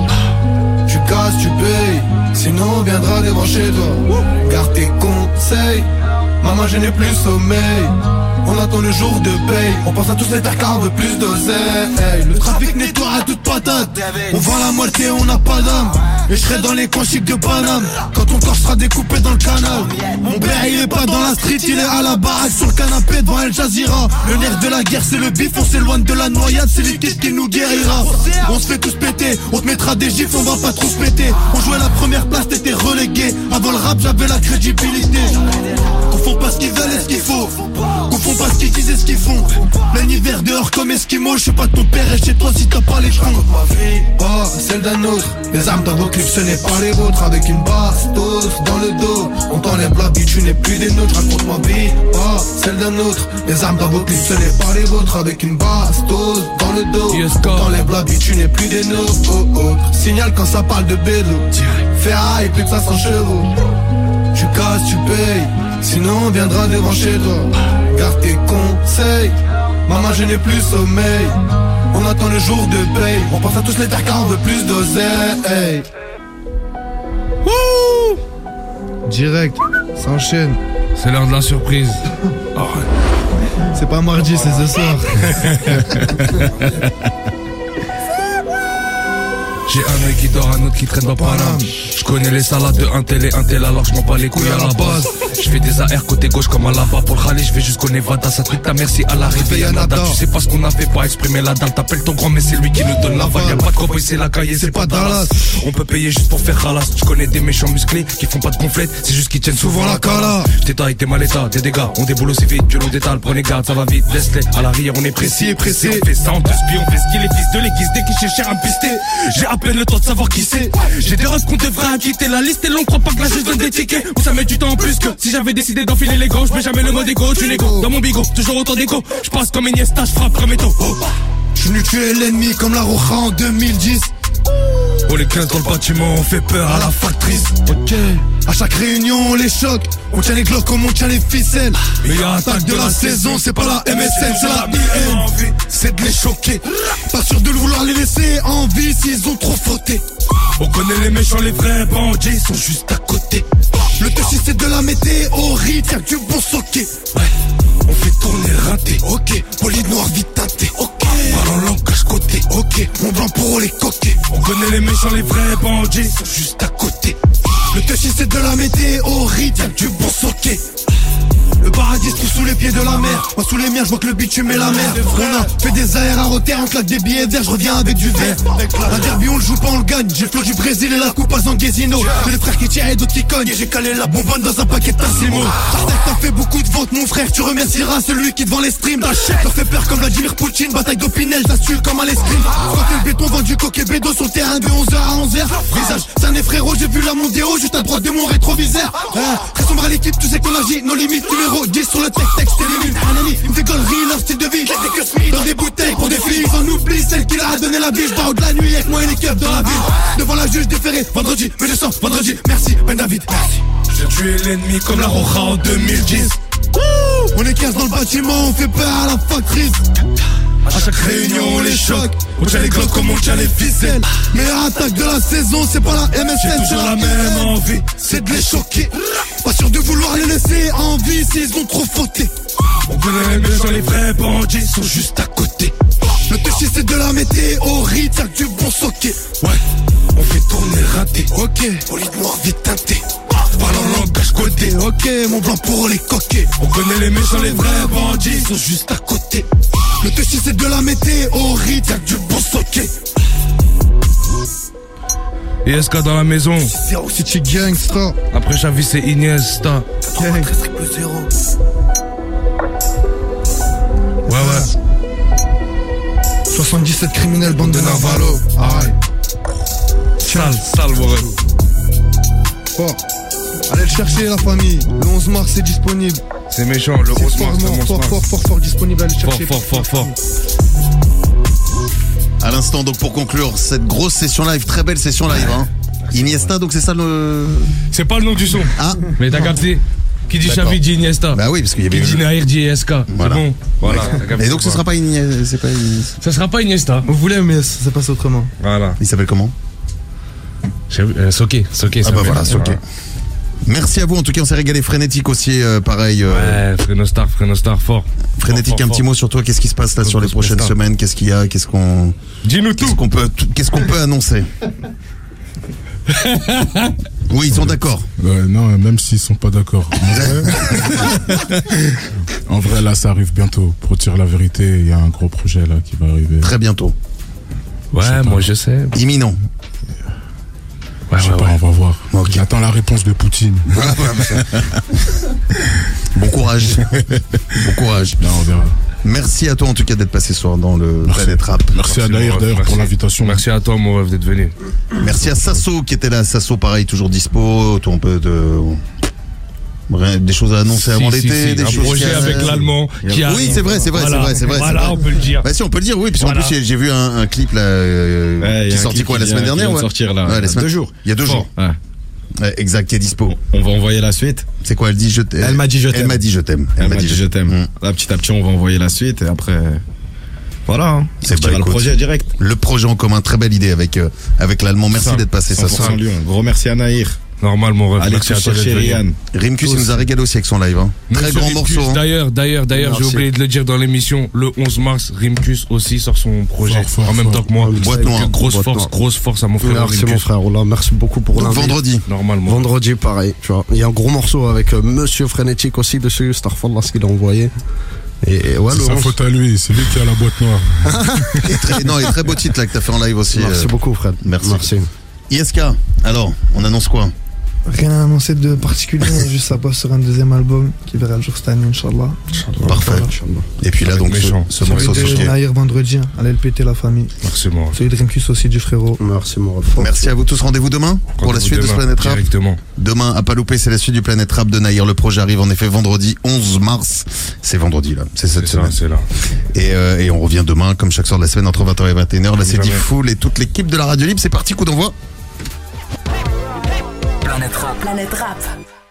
Tu casses, tu payes, sinon on viendra devant chez toi. Garde tes conseils, maman je n'ai plus sommeil. On attend le jour de paye, on pense à tous les car on veut plus d'oseille. Le trafic nettoie à toute patate, on vend la moitié, on n'a pas d'âme. Et je serai dans les coins de Paname, quand ton corps sera découpé dans le canal. Mon père il est pas dans la street, il est à la baraque sur le canapé devant El Jazeera. Le nerf de la guerre c'est le bif, on s'éloigne de la noyade, c'est l'équipe qui nous guérira. On se fait tous péter, on te mettra des gifs, on va pas trop se péter. On jouait la première place, t'étais relégué. Avant le rap, j'avais la crédibilité. Confonds pas ce qu'ils veulent et ce qu'il faut. Confonds pas ce qu'ils disent et ce qu'ils font. Plein hiver dehors comme Esquimau. Je suis pas ton père et chez toi si t'as pas les troncs. ma vie, pas celle d'un autre. Les armes dans vos clips, ce n'est pas les vôtres. Avec une bastos dans le dos. On t'enlève la vie, tu n'es plus des nôtres. Raconte ma vie, pas celle d'un autre. Les armes dans vos clips, ce n'est pas les vôtres. Avec une bastos dans le dos. On t'enlève la vie, tu n'es plus des nôtres. Oh, oh. Signal quand ça parle de bédo. Ferraille, plus de 500 chevaux. Tu casses, tu payes. Sinon, on viendra devant chez toi. Garde tes conseils. Maman, je n'ai plus sommeil. On attend le jour de paye. On pense à tous les terres car on veut plus d'oseille. Wouh Direct, ça enchaîne. C'est l'heure de la surprise. C'est pas mardi, c'est ce soir. J'ai un œil qui dort, un autre qui traîne dans Paname. Je connais les salades de un tel et un tel alors je m'en bats les couilles à la base. Je fais des AR côté gauche comme à là-bas pour le je vais jusqu'au Nevada. Ça truc ta merci à l'arrivée, y'a nada. Tu sais pas ce qu'on a fait pour exprimer la dalle. T'appelles ton grand, mais c'est lui qui nous donne la vague. Y'a pas de cowboy, c'est la cahier, c'est pas Dallas. On peut payer juste pour faire ralasse. Je connais des méchants musclés qui font pas de gonflette, c'est juste qu'ils tiennent souvent la cala. Taille, t'es mal état, des dégâts. On déboule aussi vite que l'eau d'étal. Prenez garde, ça va vite, laisse-les. À l'arrière, on est précis et pressé. On fait ça, on te spie, on fait ce qu'il est fils de l'église dès qu'il me pister. J'ai à peine le temps de savoir qui c'est. J'ai des refs qu'on devrait quitter la liste et l'on croit pas que là je donne des tickets. Ça met du temps en plus que si j'avais décidé d'enfiler les gants, je mets jamais le mode égo, tu négo. Dans mon bigot, toujours autant d'écho. Je passe comme Iniesta, je frappe comme Eto. Je venu tuer l'ennemi comme la Roja en 2010. Pour les 15 dans le bâtiment, on fait peur à la factrice. Ok. À chaque réunion, on les choque. On tient les glocks comme on tient les ficelles. Mais y a attaque de la saison, c'est pas la MSN, c'est la IN. C'est de les choquer. Pas sûr de vouloir les laisser en vie s'ils ont trop fauté. On connaît les méchants, les vrais bandits, ils sont juste à côté. Le touchy c'est de la météorite, y'a que du bon soquet. Ouais, on fait tourner raté. Ok, poli noir vite teinté. Ok, Parle en langage côté. ok, mon blanc pour les coquets. On connaît les méchants, les vrais bandits, ils sont juste à côté. Le touchy c'est de la météorite, y'a du bon soquet. Le paradis se trouve sous les pieds de la mer. Moi sous les miens, je vois que le bitume est la mer. On a fait des AR à roter, on claque des billets verts, je reviens avec du verre. La derby, on le joue pas, on le gagne. J'ai le du Brésil et la coupe à Zanguesino. J'ai les frères qui tirent et d'autres qui cognent. Et j'ai calé la bonbonne dans un paquet de Tassimo. T'as fait beaucoup de ventes, mon frère. Tu remercieras celui qui te vend les streams. T'achètes, leur fait peur comme Vladimir Poutine. Bataille d'Opinel, t'assure comme à l'escrime. Quand le béton vendu coq et bédo sur le terrain de 11h à 11h. Visage, c'est un frérot, j'ai vu la mondéo juste à droite de mon rétroviseur. Très sombre à l'équipe, tu sais qu'on agit, nos limites, numéro 10 sur le texte, texte nuls. Un ami, il me fait gollerie, leur style de vie. Dans des bouteilles pour des filles, on oublie celle qui leur a donné la vie. Je de la nuit avec moi et les keufs dans la ville. Devant la juge déférée, vendredi, mais je sens vendredi. Merci, Ben David, merci. J'ai tué l'ennemi comme la Roja en 2010. On est 15 dans le bâtiment, on fait peur à la factrice. À chaque réunion, on les choque. On tient les glocks comme on tient les ficelles. Meilleure attaque de la saison, c'est pas la J'ai MSN, c'est toujours la même envie. C'est de les choquer. Pas sûr de vouloir les laisser en vie s'ils ont trop fauté. On connaît les méchants, les vrais bandits, ils sont juste à côté. Le touchy c'est de la météorite, y'a que du bon soquet. Ouais, on fait tourner raté. Ok, poli noir vite teinté. Parle en langage côté. Ok, mon blanc pour les coquets. On connaît les méchants, les vrais bandits, ils sont juste à côté. Le touchy c'est de la météorite, y'a que du bon soquet. Et SK dans la maison? Zero City Gangsta. Après Xavi, c'est Iniesta. Zéro. Ouais, ouais. 77 criminels, bande de Navalo. Aïe. Sale, sale, Warren. Allez le chercher la famille. Le 11 mars c'est disponible. C'est méchant, le gros fort, le fort, monstre fort, fort, fort, fort disponible. Allez le Fort, chercher. fort, fort, fort. À l'instant, donc pour conclure cette grosse session live, très belle session live. Hein. Iniesta, donc c'est ça le. C'est pas le nom du son. Ah, Mais t'as capté Qui dit. Xavi dit Iniesta. bah oui, parce qu'il y Qui avait. dit Nair dit SK. Voilà. C'est bon. Voilà. Et donc ce sera pas Iniesta, pas. Ça sera pas Iniesta. Vous voulez, mais ça passe autrement. Voilà. Il s'appelle comment? Vu- euh, Soké, Soké. Ah bah voilà, ok. Merci à vous, en tout cas on s'est régalé frénétique aussi, euh, pareil. euh, Ouais, Frénostar, Frénostar, fort. Frénétique, Fort, un fort, petit mot sur toi, qu'est-ce qui se passe là sur les prochaines semaines? Qu'est-ce qu'il y a? Qu'est-ce qu'on Dis-nous qu'est-ce tout. qu'on peut qu'est-ce qu'on peut annoncer? Oui, ils sont d'accord. Ouais, non, même s'ils sont pas d'accord. En vrai, en vrai, là, ça arrive bientôt. Pour dire la vérité, il y a un gros projet là qui va arriver. Très bientôt. Ouais, moi je sais. Imminent. Je sais pas, on va voir. J'attends la réponse de Poutine. Bon courage. bon courage. on verra. Merci à toi en tout cas d'être passé ce soir dans le Planète Rap. Merci à Naïr mon ref, d'ailleurs pour merci. l'invitation. Merci à toi, mon ref, d'être venu. Merci à Sasso qui était là. Sasso, pareil, toujours dispo. Toi, on peut te... Des choses à annoncer Si, avant si, l'été, si, des un choses projet qui- avec l'Allemand qui Oui, arrive. c'est vrai, c'est vrai, Voilà. c'est vrai, c'est vrai. Voilà, vrai. on peut le dire. Bah si, on peut le dire, oui. Puis en Voilà. plus, j'ai- vu un, un clip là, euh, Ouais, qui a est sorti quoi la semaine dernière ouais. sortir, là. Ouais, la Il y a semaine- deux jours. Il y a deux Fort. jours. Ouais. Exact, qui est dispo. On va envoyer la suite. C'est quoi Elle dit je t'aime. Elle m'a dit je t'aime. Elle m'a dit je t'aime. Elle m'a dit je t'aime. Là, petit à petit, on va envoyer la suite et après. Voilà. Hein. C'est Sortira bah, le projet direct. Le projet en commun, très belle idée avec, euh, avec l'allemand. Merci d'être passé ça 100% Lyon. Gros merci à Naïr. Normal, mon ref. Allez merci à toi. Rian. Rimkus, il nous a régalé aussi avec son live. hein. Très grand Rimkus, morceau. hein. D'ailleurs, d'ailleurs, d'ailleurs, j'ai oublié de le dire dans l'émission. Le 11 mars, Rimkus aussi sort son projet Fort, fort, en même fort. temps que moi. Boîte noire. Grosse Boîte force, noire. grosse force à mon frère. Merci Rimkus. mon frère, Ola, merci beaucoup pour l'invite. vendredi. Normalement. Vendredi, pareil, tu vois. Il y a un gros morceau avec euh, Monsieur Frénétique aussi dessus, Starfall, là, ce qu'il a envoyé. Et, et ouais, C'est sa 11. faute à lui, c'est lui qui a la boîte noire. Et très, non, et très beau titre là que t'as fait en live aussi. Merci euh, beaucoup, Fred. Merci. Merci. ISK, alors, on annonce quoi? Rien à annoncer de particulier, juste ça bosse sur un deuxième album qui verra le jour cette année, Inch'Allah. Parfait. Et puis là, donc, ce, méchant. ce Celui morceau sur Naïr vendredi, hein. allez le péter la famille. Merci, ref. Celui de Rimkus aussi du frérot. Merci. Merci à vous tous. Rendez-vous demain pour la suite de ce demain, Planète Rap. Directement. Demain, à pas louper, c'est la suite du Planète Rap de Naïr. Le projet arrive en effet vendredi 11 mars. C'est vendredi là, c'est cette semaine. c'est là. Et, euh, et on revient demain, comme chaque soir de la semaine, entre 20h et 21h. Là, c'est. Diffoul et toute l'équipe de la Radio Libre. C'est parti, coup d'envoi. Planète Rap. Planète Rap.